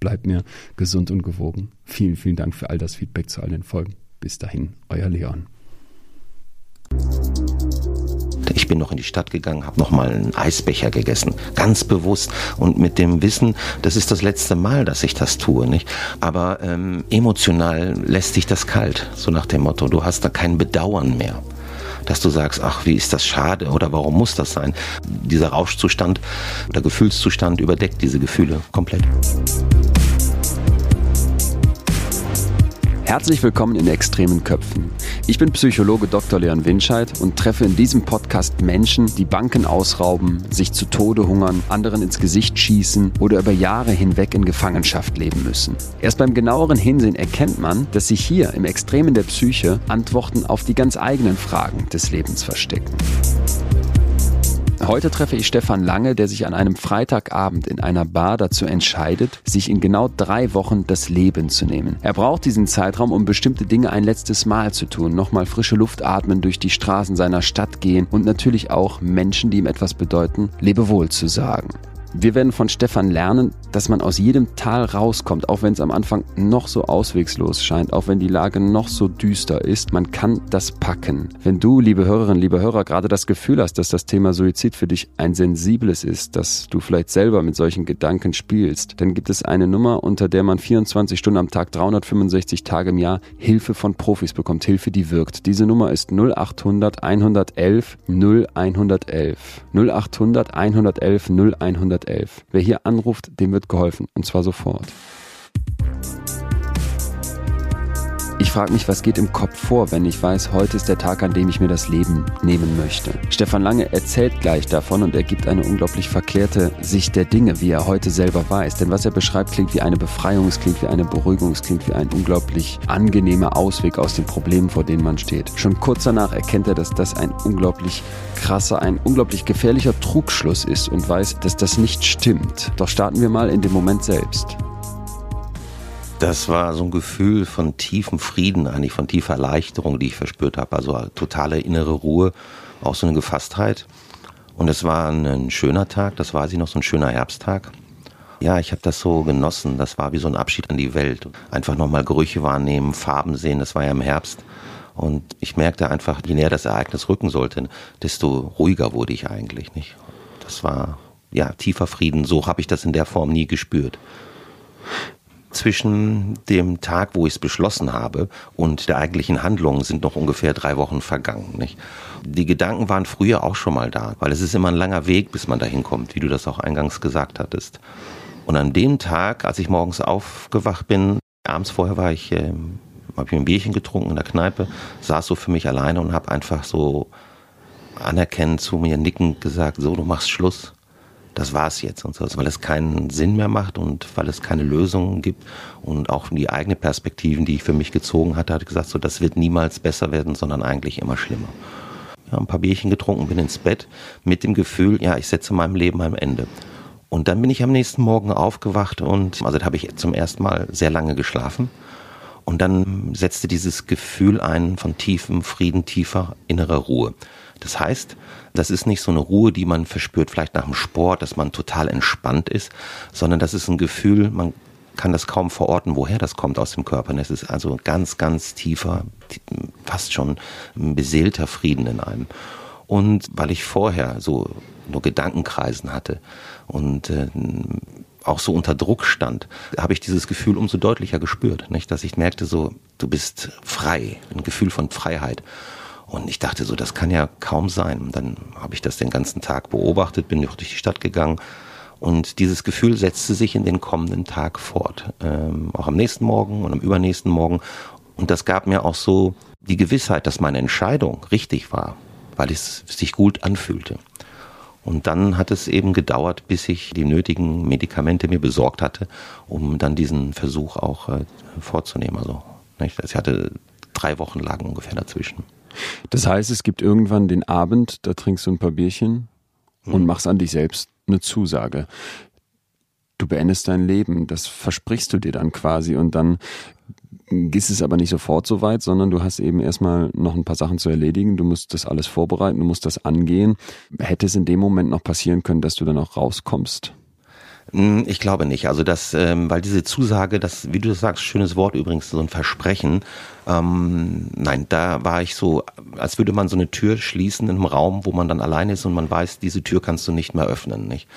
bleibt mir gesund und gewogen. Vielen, vielen Dank für all das Feedback zu all den Folgen. Bis dahin, euer Leon. Ich bin noch in die Stadt gegangen, habe noch mal einen Eisbecher gegessen, ganz bewusst und mit dem Wissen, das ist das letzte Mal, dass ich das tue, nicht? Aber ähm, emotional lässt sich das kalt, so nach dem Motto, du hast da kein Bedauern mehr dass du sagst, ach, wie ist das schade oder warum muss das sein? Dieser Rauschzustand oder Gefühlszustand überdeckt diese Gefühle komplett. Herzlich willkommen in Extremen Köpfen. Ich bin Psychologe Dr. Leon Winscheid und treffe in diesem Podcast Menschen, die Banken ausrauben, sich zu Tode hungern, anderen ins Gesicht schießen oder über Jahre hinweg in Gefangenschaft leben müssen. Erst beim genaueren Hinsehen erkennt man, dass sich hier im Extremen der Psyche Antworten auf die ganz eigenen Fragen des Lebens verstecken. Heute treffe ich Stefan Lange, der sich an einem Freitagabend in einer Bar dazu entscheidet, sich in genau drei Wochen das Leben zu nehmen. Er braucht diesen Zeitraum, um bestimmte Dinge ein letztes Mal zu tun, nochmal frische Luft atmen, durch die Straßen seiner Stadt gehen und natürlich auch Menschen, die ihm etwas bedeuten, Lebewohl zu sagen. Wir werden von Stefan lernen, dass man aus jedem Tal rauskommt, auch wenn es am Anfang noch so auswegslos scheint, auch wenn die Lage noch so düster ist. Man kann das packen. Wenn du, liebe Hörerinnen, liebe Hörer, gerade das Gefühl hast, dass das Thema Suizid für dich ein sensibles ist, dass du vielleicht selber mit solchen Gedanken spielst, dann gibt es eine Nummer, unter der man 24 Stunden am Tag, 365 Tage im Jahr Hilfe von Profis bekommt. Hilfe, die wirkt. Diese Nummer ist 0800 111 0111. 0800 111 0111. 111. Wer hier anruft, dem wird geholfen. Und zwar sofort. Ich frage mich, was geht im Kopf vor, wenn ich weiß, heute ist der Tag, an dem ich mir das Leben nehmen möchte. Stefan Lange erzählt gleich davon und er gibt eine unglaublich verklärte Sicht der Dinge, wie er heute selber weiß. Denn was er beschreibt, klingt wie eine Befreiung, es klingt wie eine Beruhigung, es klingt wie ein unglaublich angenehmer Ausweg aus den Problemen, vor denen man steht. Schon kurz danach erkennt er, dass das ein unglaublich krasser, ein unglaublich gefährlicher Trugschluss ist und weiß, dass das nicht stimmt. Doch starten wir mal in dem Moment selbst. Das war so ein Gefühl von tiefem Frieden, eigentlich von tiefer Erleichterung, die ich verspürt habe. Also totale innere Ruhe, auch so eine Gefasstheit. Und es war ein schöner Tag, das war sie noch, so ein schöner Herbsttag. Ja, ich habe das so genossen. Das war wie so ein Abschied an die Welt. Einfach nochmal Gerüche wahrnehmen, Farben sehen, das war ja im Herbst. Und ich merkte einfach, je näher das Ereignis rücken sollte, desto ruhiger wurde ich eigentlich, nicht? Das war, ja, tiefer Frieden. So habe ich das in der Form nie gespürt zwischen dem Tag, wo ich es beschlossen habe, und der eigentlichen Handlung sind noch ungefähr drei Wochen vergangen. Nicht? Die Gedanken waren früher auch schon mal da, weil es ist immer ein langer Weg, bis man dahin kommt, wie du das auch eingangs gesagt hattest. Und an dem Tag, als ich morgens aufgewacht bin, abends vorher war ich, äh, habe ich ein Bierchen getrunken in der Kneipe, saß so für mich alleine und habe einfach so anerkennend zu mir nickend gesagt, so, du machst Schluss das war's jetzt und so, weil es keinen Sinn mehr macht und weil es keine Lösungen gibt und auch die eigene Perspektiven, die ich für mich gezogen hatte, hatte gesagt, so das wird niemals besser werden, sondern eigentlich immer schlimmer. Ja, ein paar Bierchen getrunken, bin ins Bett mit dem Gefühl, ja, ich setze meinem Leben ein Ende. Und dann bin ich am nächsten Morgen aufgewacht und also da habe ich zum ersten Mal sehr lange geschlafen. Und dann setzte dieses Gefühl ein von tiefem Frieden, tiefer innerer Ruhe. Das heißt, das ist nicht so eine Ruhe, die man verspürt, vielleicht nach dem Sport, dass man total entspannt ist, sondern das ist ein Gefühl, man kann das kaum verorten, woher das kommt aus dem Körper. Das ist also ganz, ganz tiefer, fast schon ein beseelter Frieden in einem. Und weil ich vorher so nur Gedankenkreisen hatte und äh, auch so unter Druck stand, habe ich dieses Gefühl umso deutlicher gespürt, nicht? dass ich merkte so, du bist frei, ein Gefühl von Freiheit. Und ich dachte so, das kann ja kaum sein. Und dann habe ich das den ganzen Tag beobachtet, bin durch die Stadt gegangen und dieses Gefühl setzte sich in den kommenden Tag fort, ähm, auch am nächsten Morgen und am übernächsten Morgen. Und das gab mir auch so die Gewissheit, dass meine Entscheidung richtig war, weil es sich gut anfühlte. Und dann hat es eben gedauert, bis ich die nötigen Medikamente mir besorgt hatte, um dann diesen Versuch auch äh, vorzunehmen. Also nicht? ich hatte drei Wochen lang ungefähr dazwischen. Das heißt, es gibt irgendwann den Abend, da trinkst du ein paar Bierchen und mhm. machst an dich selbst eine Zusage. Du beendest dein Leben, das versprichst du dir dann quasi und dann ist es aber nicht sofort so weit, sondern du hast eben erstmal noch ein paar Sachen zu erledigen. Du musst das alles vorbereiten, du musst das angehen. Hätte es in dem Moment noch passieren können, dass du dann auch rauskommst? Hm, ich glaube nicht. Also das, ähm, weil diese Zusage, das, wie du das sagst, schönes Wort übrigens, so ein Versprechen. Ähm, nein, da war ich so, als würde man so eine Tür schließen in einem Raum, wo man dann allein ist und man weiß, diese Tür kannst du nicht mehr öffnen, nicht?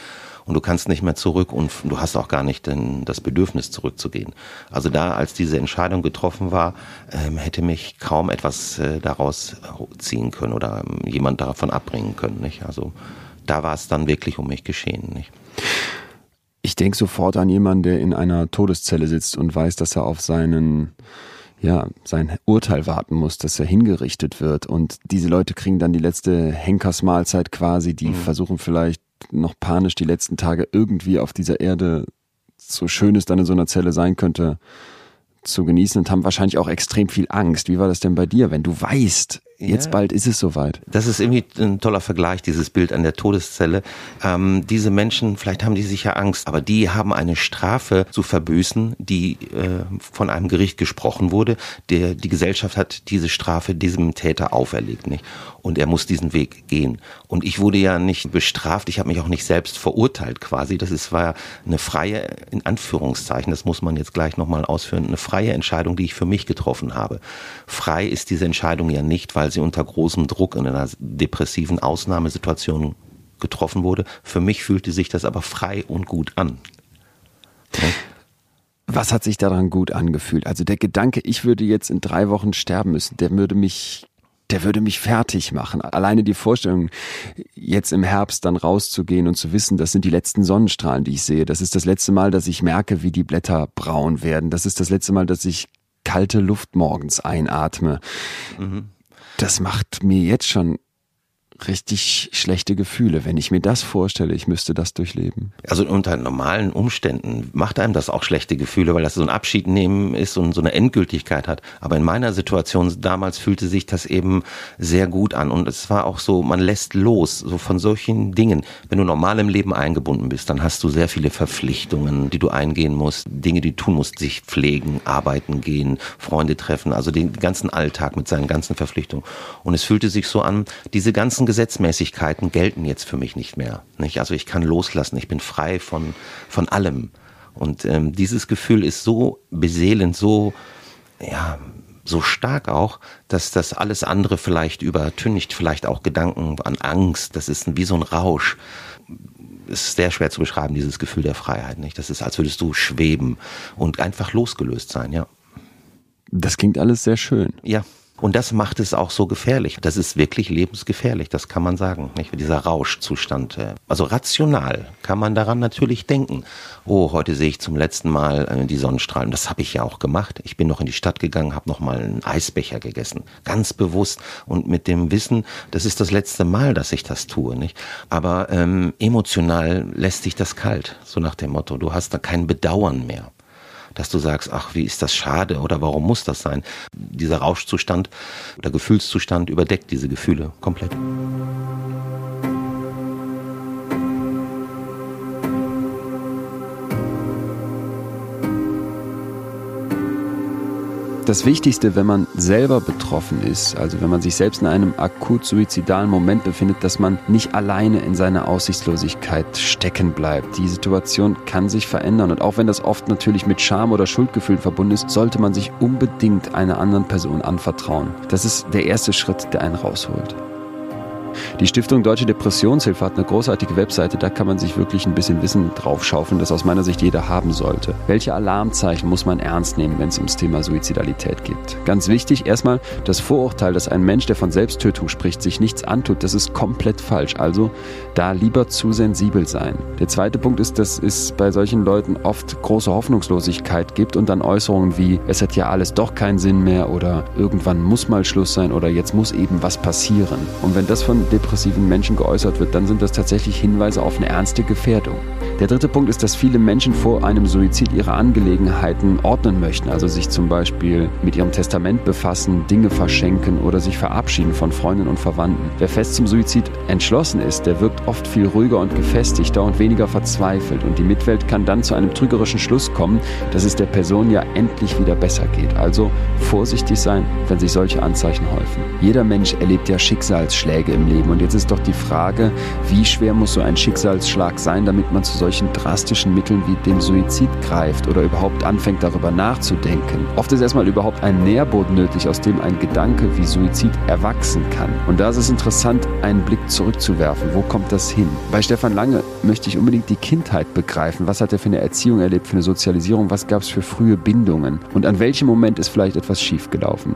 Und du kannst nicht mehr zurück und du hast auch gar nicht den, das Bedürfnis zurückzugehen. Also da, als diese Entscheidung getroffen war, ähm, hätte mich kaum etwas äh, daraus ziehen können oder ähm, jemand davon abbringen können, nicht? Also da war es dann wirklich um mich geschehen, nicht? Ich denke sofort an jemanden, der in einer Todeszelle sitzt und weiß, dass er auf seinen ja, sein Urteil warten muss, dass er hingerichtet wird. Und diese Leute kriegen dann die letzte Henkersmahlzeit quasi, die mhm. versuchen vielleicht noch panisch die letzten Tage irgendwie auf dieser Erde, so schön es dann in so einer Zelle sein könnte, zu genießen und haben wahrscheinlich auch extrem viel Angst. Wie war das denn bei dir, wenn du weißt, Jetzt ja. bald ist es soweit. Das ist irgendwie ein toller Vergleich, dieses Bild an der Todeszelle. Ähm, diese Menschen, vielleicht haben die sicher Angst, aber die haben eine Strafe zu verbüßen, die äh, von einem Gericht gesprochen wurde. Der, die Gesellschaft hat diese Strafe diesem Täter auferlegt, nicht? Und er muss diesen Weg gehen. Und ich wurde ja nicht bestraft, ich habe mich auch nicht selbst verurteilt quasi. Das ist, war eine freie, in Anführungszeichen, das muss man jetzt gleich nochmal ausführen, eine freie Entscheidung, die ich für mich getroffen habe. Frei ist diese Entscheidung ja nicht, weil sie unter großem Druck in einer depressiven Ausnahmesituation getroffen wurde. Für mich fühlte sich das aber frei und gut an. Was hat sich daran gut angefühlt? Also der Gedanke, ich würde jetzt in drei Wochen sterben müssen, der würde mich, der würde mich fertig machen. Alleine die Vorstellung, jetzt im Herbst dann rauszugehen und zu wissen, das sind die letzten Sonnenstrahlen, die ich sehe. Das ist das letzte Mal, dass ich merke, wie die Blätter braun werden. Das ist das letzte Mal, dass ich kalte Luft morgens einatme. Mhm das macht mir jetzt schon richtig schlechte Gefühle, wenn ich mir das vorstelle, ich müsste das durchleben. Also unter normalen Umständen macht einem das auch schlechte Gefühle, weil das so ein Abschied nehmen ist und so eine Endgültigkeit hat. Aber in meiner Situation damals fühlte sich das eben sehr gut an und es war auch so, man lässt los, so von solchen Dingen. Wenn du normal im Leben eingebunden bist, dann hast du sehr viele Verpflichtungen, die du eingehen musst, Dinge, die du tun musst, sich pflegen, arbeiten gehen, Freunde treffen, also den ganzen Alltag mit seinen ganzen Verpflichtungen. Und es fühlte sich so an, diese ganzen Gesetzmäßigkeiten gelten jetzt für mich nicht mehr. Nicht? Also ich kann loslassen, ich bin frei von, von allem. Und ähm, dieses Gefühl ist so beseelend, so, ja, so stark auch, dass das alles andere vielleicht übertüncht, vielleicht auch Gedanken an Angst. Das ist wie so ein Rausch. Es ist sehr schwer zu beschreiben, dieses Gefühl der Freiheit, nicht? Das ist, als würdest du schweben und einfach losgelöst sein, ja. Das klingt alles sehr schön. Ja. Und das macht es auch so gefährlich. Das ist wirklich lebensgefährlich, das kann man sagen. Nicht? Dieser Rauschzustand. Äh, also rational kann man daran natürlich denken. Oh, heute sehe ich zum letzten Mal äh, die Sonnenstrahlen. Das habe ich ja auch gemacht. Ich bin noch in die Stadt gegangen, habe noch mal einen Eisbecher gegessen. Ganz bewusst und mit dem Wissen, das ist das letzte Mal, dass ich das tue. Nicht? Aber ähm, emotional lässt sich das kalt. So nach dem Motto, du hast da kein Bedauern mehr dass du sagst, ach, wie ist das schade oder warum muss das sein? Dieser Rauschzustand oder Gefühlszustand überdeckt diese Gefühle komplett. Das Wichtigste, wenn man selber betroffen ist, also wenn man sich selbst in einem akut suizidalen Moment befindet, dass man nicht alleine in seiner Aussichtslosigkeit stecken bleibt. Die Situation kann sich verändern und auch wenn das oft natürlich mit Scham oder Schuldgefühl verbunden ist, sollte man sich unbedingt einer anderen Person anvertrauen. Das ist der erste Schritt, der einen rausholt. Die Stiftung Deutsche Depressionshilfe hat eine großartige Webseite, da kann man sich wirklich ein bisschen Wissen draufschaufeln, das aus meiner Sicht jeder haben sollte. Welche Alarmzeichen muss man ernst nehmen, wenn es ums Thema Suizidalität geht? Ganz wichtig, erstmal das Vorurteil, dass ein Mensch, der von Selbsttötung spricht, sich nichts antut, das ist komplett falsch. Also da lieber zu sensibel sein. Der zweite Punkt ist, dass es bei solchen Leuten oft große Hoffnungslosigkeit gibt und dann Äußerungen wie, es hat ja alles doch keinen Sinn mehr oder irgendwann muss mal Schluss sein oder jetzt muss eben was passieren. Und wenn das von depressiven Menschen geäußert wird, dann sind das tatsächlich Hinweise auf eine ernste Gefährdung. Der dritte Punkt ist, dass viele Menschen vor einem Suizid ihre Angelegenheiten ordnen möchten, also sich zum Beispiel mit ihrem Testament befassen, Dinge verschenken oder sich verabschieden von Freunden und Verwandten. Wer fest zum Suizid entschlossen ist, der wirkt oft viel ruhiger und gefestigter und weniger verzweifelt und die Mitwelt kann dann zu einem trügerischen Schluss kommen, dass es der Person ja endlich wieder besser geht. Also vorsichtig sein, wenn sich solche Anzeichen häufen. Jeder Mensch erlebt ja Schicksalsschläge im Leben und jetzt ist doch die Frage, wie schwer muss so ein Schicksalsschlag sein, damit man zu solchen drastischen Mitteln wie dem Suizid greift oder überhaupt anfängt darüber nachzudenken. Oft ist erstmal überhaupt ein Nährboden nötig, aus dem ein Gedanke wie Suizid erwachsen kann. Und da ist es interessant, einen Blick zurückzuwerfen. Wo kommt das hin? Bei Stefan Lange möchte ich unbedingt die Kindheit begreifen. Was hat er für eine Erziehung erlebt, für eine Sozialisierung? Was gab es für frühe Bindungen? Und an welchem Moment ist vielleicht etwas schiefgelaufen?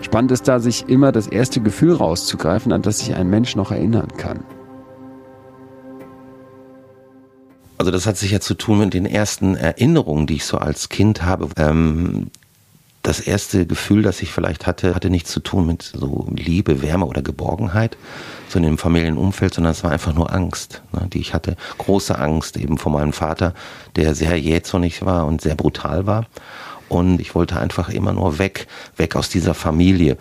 Spannend ist da, sich immer das erste Gefühl rauszugreifen, an das sich ein Mensch noch erinnern kann. Also das hat sicher zu tun mit den ersten Erinnerungen, die ich so als Kind habe. Ähm, das erste Gefühl, das ich vielleicht hatte, hatte nichts zu tun mit so Liebe, Wärme oder Geborgenheit, so in dem Familienumfeld, sondern es war einfach nur Angst, ne, die ich hatte. Große Angst eben vor meinem Vater, der sehr jähzornig war und sehr brutal war. Und ich wollte einfach immer nur weg, weg aus dieser Familie.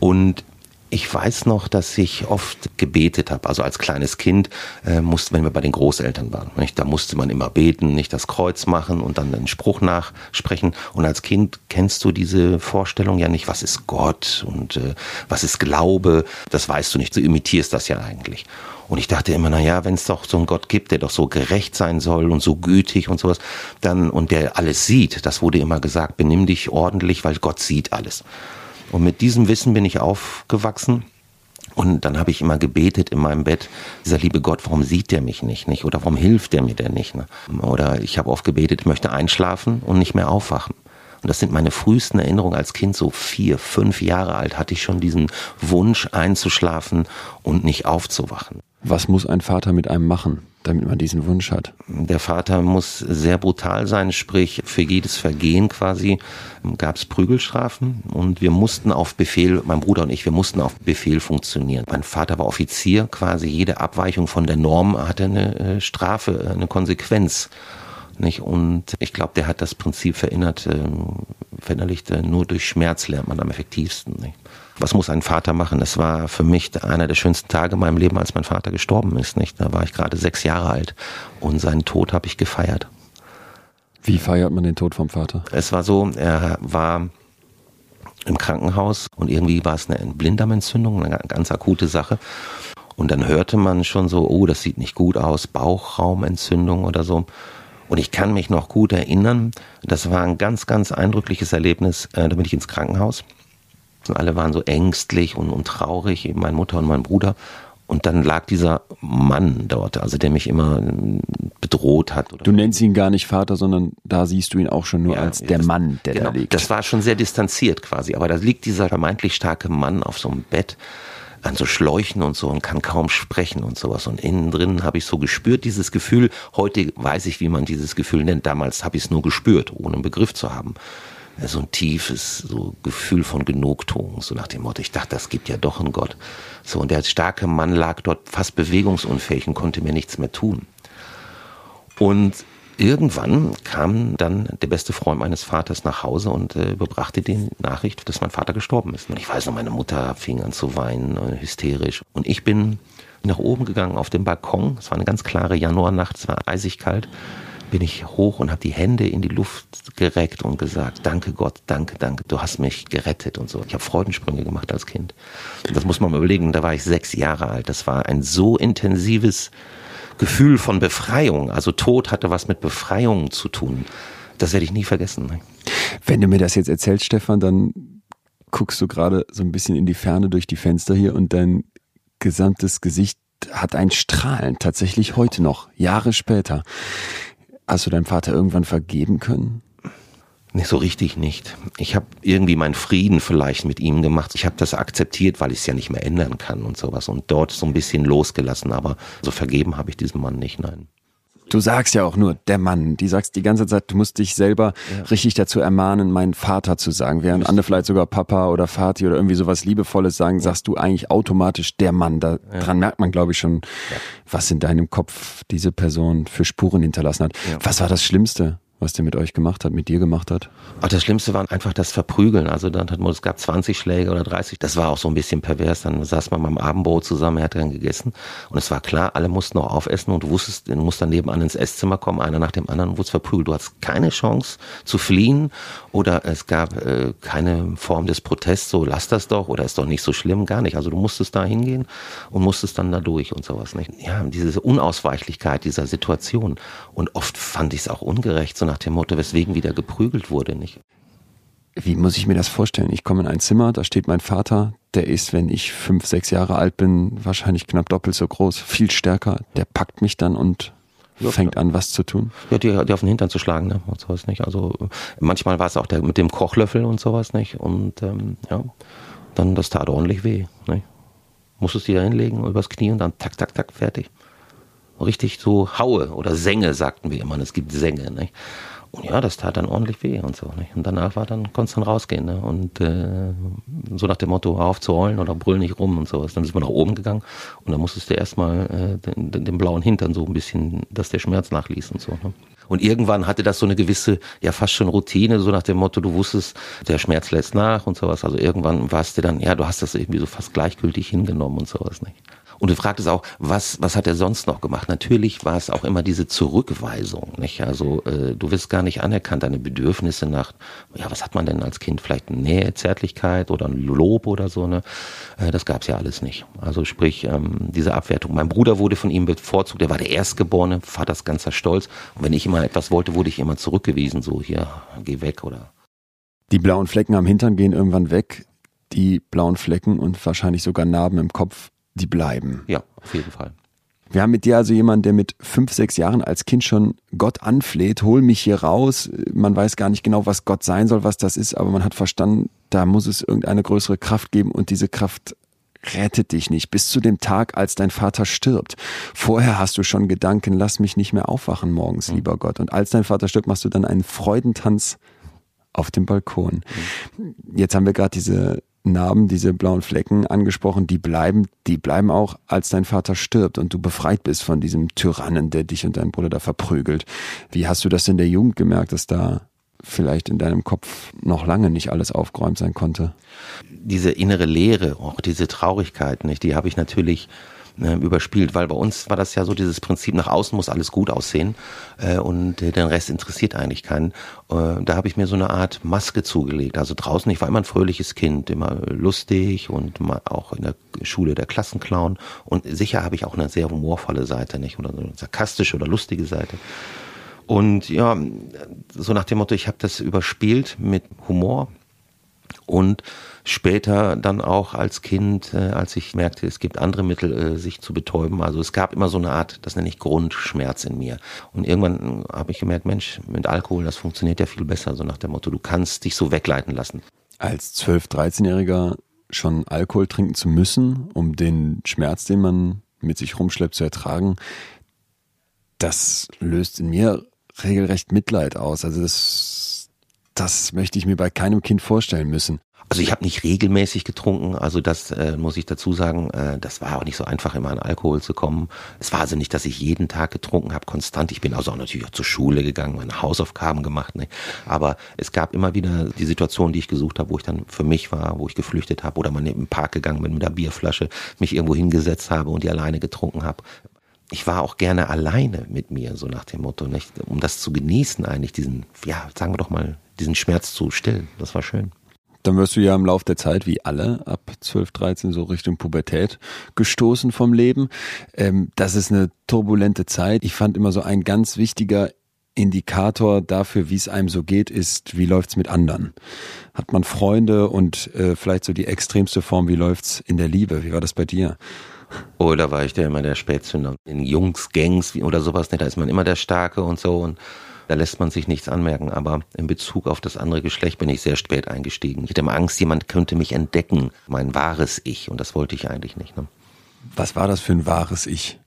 Und ich weiß noch, dass ich oft gebetet habe. Also als kleines Kind äh, musste, wenn wir bei den Großeltern waren, nicht? da musste man immer beten, nicht das Kreuz machen und dann den Spruch nachsprechen. Und als Kind kennst du diese Vorstellung ja nicht, was ist Gott und äh, was ist Glaube. Das weißt du nicht. Du imitierst das ja eigentlich. Und ich dachte immer, na ja, wenn es doch so einen Gott gibt, der doch so gerecht sein soll und so gütig und sowas, dann und der alles sieht, das wurde immer gesagt, benimm dich ordentlich, weil Gott sieht alles. Und mit diesem Wissen bin ich aufgewachsen. Und dann habe ich immer gebetet in meinem Bett, dieser liebe Gott, warum sieht der mich nicht, nicht? Oder warum hilft der mir denn nicht? Ne? Oder ich habe oft gebetet, ich möchte einschlafen und nicht mehr aufwachen. Und das sind meine frühesten Erinnerungen als Kind, so vier, fünf Jahre alt, hatte ich schon diesen Wunsch einzuschlafen und nicht aufzuwachen. Was muss ein Vater mit einem machen? Damit man diesen Wunsch hat? Der Vater muss sehr brutal sein, sprich für jedes Vergehen quasi gab es Prügelstrafen und wir mussten auf Befehl, mein Bruder und ich, wir mussten auf Befehl funktionieren. Mein Vater war Offizier, quasi jede Abweichung von der Norm hatte eine äh, Strafe, eine Konsequenz. Nicht? Und ich glaube, der hat das Prinzip verinnert, äh, verinnerlicht, äh, nur durch Schmerz lernt man am effektivsten. Nicht? Was muss ein Vater machen? Das war für mich einer der schönsten Tage in meinem Leben, als mein Vater gestorben ist. Nicht? Da war ich gerade sechs Jahre alt und seinen Tod habe ich gefeiert. Wie feiert man den Tod vom Vater? Es war so, er war im Krankenhaus und irgendwie war es eine Blinddarmentzündung, eine ganz akute Sache. Und dann hörte man schon so, oh, das sieht nicht gut aus, Bauchraumentzündung oder so. Und ich kann mich noch gut erinnern, das war ein ganz, ganz eindrückliches Erlebnis. Äh, da bin ich ins Krankenhaus alle waren so ängstlich und, und traurig, eben meine Mutter und mein Bruder. Und dann lag dieser Mann dort, also der mich immer bedroht hat. du nennst ihn gar nicht Vater, sondern da siehst du ihn auch schon nur ja, als der das, Mann, der genau, da liegt. Das war schon sehr distanziert quasi. Aber da liegt dieser vermeintlich starke Mann auf so einem Bett an so Schläuchen und so und kann kaum sprechen und sowas. Und innen drin habe ich so gespürt, dieses Gefühl. Heute weiß ich, wie man dieses Gefühl nennt. Damals habe ich es nur gespürt, ohne einen Begriff zu haben so ein tiefes so Gefühl von Genugtuung, so nach dem Motto, ich dachte, das gibt ja doch einen Gott. So, und der starke Mann lag dort fast bewegungsunfähig und konnte mir nichts mehr tun. Und irgendwann kam dann der beste Freund meines Vaters nach Hause und äh, überbrachte die Nachricht, dass mein Vater gestorben ist. Und ich weiß noch, meine Mutter fing an zu weinen, äh, hysterisch. Und ich bin nach oben gegangen auf den Balkon. Es war eine ganz klare Januarnacht, es war eisig kalt bin ich hoch und habe die Hände in die Luft gereckt und gesagt, danke Gott, danke, danke, du hast mich gerettet und so. Ich habe Freudensprünge gemacht als Kind. Das muss man mal überlegen, da war ich sechs Jahre alt. Das war ein so intensives Gefühl von Befreiung. Also Tod hatte was mit Befreiung zu tun. Das werde ich nie vergessen. Wenn du mir das jetzt erzählst, Stefan, dann guckst du gerade so ein bisschen in die Ferne durch die Fenster hier und dein gesamtes Gesicht hat ein Strahlen, tatsächlich heute noch, Jahre später. Hast du deinem Vater irgendwann vergeben können? Nicht so richtig nicht. Ich habe irgendwie meinen Frieden vielleicht mit ihm gemacht. Ich habe das akzeptiert, weil ich es ja nicht mehr ändern kann und sowas. Und dort so ein bisschen losgelassen. Aber so vergeben habe ich diesem Mann nicht, nein. Du sagst ja auch nur der Mann. Die sagst die ganze Zeit, du musst dich selber ja. richtig dazu ermahnen, meinen Vater zu sagen. Während andere vielleicht sogar Papa oder Vati oder irgendwie sowas Liebevolles sagen, ja. sagst du eigentlich automatisch der Mann. Daran ja. merkt man, glaube ich, schon, was in deinem Kopf diese Person für Spuren hinterlassen hat. Was war das Schlimmste? Was der mit euch gemacht hat, mit dir gemacht hat? Ach, das Schlimmste war einfach das Verprügeln. Also dann hat man, es gab 20 Schläge oder 30. Das war auch so ein bisschen pervers. Dann saß man beim Abendbrot zusammen, er hat dann gegessen. Und es war klar, alle mussten auch aufessen und du wusstest, du musst dann nebenan ins Esszimmer kommen, einer nach dem anderen und wurdest verprügelt. Du hattest keine Chance zu fliehen oder es gab äh, keine Form des Protests, so lass das doch oder ist doch nicht so schlimm, gar nicht. Also du musstest da hingehen und musstest dann da durch und sowas. Nicht? Ja, diese Unausweichlichkeit dieser Situation. Und oft fand ich es auch ungerecht, so nach dem Motto, weswegen wieder geprügelt wurde, nicht? Wie muss ich mir das vorstellen? Ich komme in ein Zimmer, da steht mein Vater, der ist, wenn ich fünf, sechs Jahre alt bin, wahrscheinlich knapp doppelt so groß, viel stärker. Der packt mich dann und fängt an, was zu tun? Ja, die, die auf den Hintern zu schlagen, ne? Und sowas nicht. Also manchmal war es auch der mit dem Kochlöffel und sowas nicht. Und ähm, ja, dann das tat ordentlich weh. Nicht? Musstest du da hinlegen übers Knie und dann tak, tak, tak, fertig richtig so Haue oder Sänge, sagten wir immer. Es gibt Sänge. Nicht? Und ja, das tat dann ordentlich weh und so. Nicht? Und danach war dann, konntest dann rausgehen. Ne? Und äh, so nach dem Motto, heulen oder brüll nicht rum und sowas. Dann sind wir nach oben gegangen und dann musstest du erstmal äh, den, den, blauen Hintern so ein bisschen, dass der Schmerz nachließ und so. Ne? Und irgendwann hatte das so eine gewisse, ja fast schon Routine, so nach dem Motto, du wusstest, der Schmerz lässt nach und sowas. Also irgendwann warst du dann, ja, du hast das irgendwie so fast gleichgültig hingenommen und sowas. Nicht? Und du fragtest auch, was, was hat er sonst noch gemacht? Natürlich war es auch immer diese Zurückweisung, nicht? Also, äh, du wirst gar nicht anerkannt, deine Bedürfnisse nach, ja, was hat man denn als Kind? Vielleicht Nähe, Zärtlichkeit oder ein Lob oder so, ne? Äh, das gab's ja alles nicht. Also sprich, ähm, diese Abwertung. Mein Bruder wurde von ihm bevorzugt, der war der Erstgeborene, Vaters ganzer Stolz. Und wenn ich immer etwas wollte, wurde ich immer zurückgewiesen, so, hier, geh weg oder. Die blauen Flecken am Hintern gehen irgendwann weg die blauen Flecken und wahrscheinlich sogar Narben im Kopf die bleiben. Ja, auf jeden Fall. Wir haben mit dir also jemanden, der mit fünf, sechs Jahren als Kind schon Gott anfleht, hol mich hier raus. Man weiß gar nicht genau, was Gott sein soll, was das ist, aber man hat verstanden, da muss es irgendeine größere Kraft geben und diese Kraft rettet dich nicht bis zu dem Tag, als dein Vater stirbt. Vorher hast du schon Gedanken, lass mich nicht mehr aufwachen morgens, mhm. lieber Gott. Und als dein Vater stirbt, machst du dann einen Freudentanz auf dem Balkon. Mhm. Jetzt haben wir gerade diese Narben, diese blauen Flecken angesprochen, die bleiben, die bleiben auch, als dein Vater stirbt und du befreit bist von diesem Tyrannen, der dich und deinen Bruder da verprügelt. Wie hast du das in der Jugend gemerkt, dass da vielleicht in deinem Kopf noch lange nicht alles aufgeräumt sein konnte? Diese innere Leere, auch diese Traurigkeit, nicht, die habe ich natürlich äh, überspielt, weil bei uns war das ja so dieses Prinzip, nach außen muss alles gut aussehen äh, und den Rest interessiert eigentlich keinen. Äh, da habe ich mir so eine Art Maske zugelegt. Also draußen, ich war immer ein fröhliches Kind, immer lustig und auch in der Schule der Klassenclown und sicher habe ich auch eine sehr humorvolle Seite, nicht? Oder eine sarkastische oder lustige Seite. Und ja, so nach dem Motto, ich habe das überspielt mit Humor und später dann auch als Kind, äh, als ich merkte, es gibt andere Mittel, äh, sich zu betäuben. Also es gab immer so eine Art, das nenne ich Grundschmerz in mir. Und irgendwann habe ich gemerkt, Mensch, mit Alkohol, das funktioniert ja viel besser, so nach dem Motto, du kannst dich so wegleiten lassen. Als 12-, 13-Jähriger schon Alkohol trinken zu müssen, um den Schmerz, den man mit sich rumschleppt, zu ertragen, das löst in mir regelrecht Mitleid aus. Also das, das möchte ich mir bei keinem Kind vorstellen müssen. Also ich habe nicht regelmäßig getrunken, also das äh, muss ich dazu sagen, äh, das war auch nicht so einfach, immer an Alkohol zu kommen. Es war also nicht, dass ich jeden Tag getrunken habe, konstant. Ich bin also auch natürlich auch zur Schule gegangen, meine Hausaufgaben gemacht. Ne? Aber es gab immer wieder die Situation, die ich gesucht habe, wo ich dann für mich war, wo ich geflüchtet habe oder mal den Park gegangen bin mit der Bierflasche, mich irgendwo hingesetzt habe und die alleine getrunken habe ich war auch gerne alleine mit mir, so nach dem Motto, nicht? um das zu genießen eigentlich, diesen, ja, sagen wir doch mal, diesen Schmerz zu stillen. Das war schön. Dann wirst du ja im Laufe der Zeit, wie alle, ab 12, 13 so Richtung Pubertät gestoßen vom Leben. Ähm, das ist eine turbulente Zeit. Ich fand immer so ein ganz wichtiger Indikator dafür, wie es einem so geht, ist, wie läuft's mit anderen? Hat man Freunde und äh, vielleicht so die extremste Form, wie läuft's in der Liebe? Wie war das bei dir? Oder war ich der immer der Spätzünder? In Jungs-Gangs oder sowas, ne, da ist man immer der Starke und so und da lässt man sich nichts anmerken. Aber in Bezug auf das andere Geschlecht bin ich sehr spät eingestiegen. Ich hatte immer Angst, jemand könnte mich entdecken, mein wahres Ich. Und das wollte ich eigentlich nicht. Ne? Was war das für ein wahres Ich?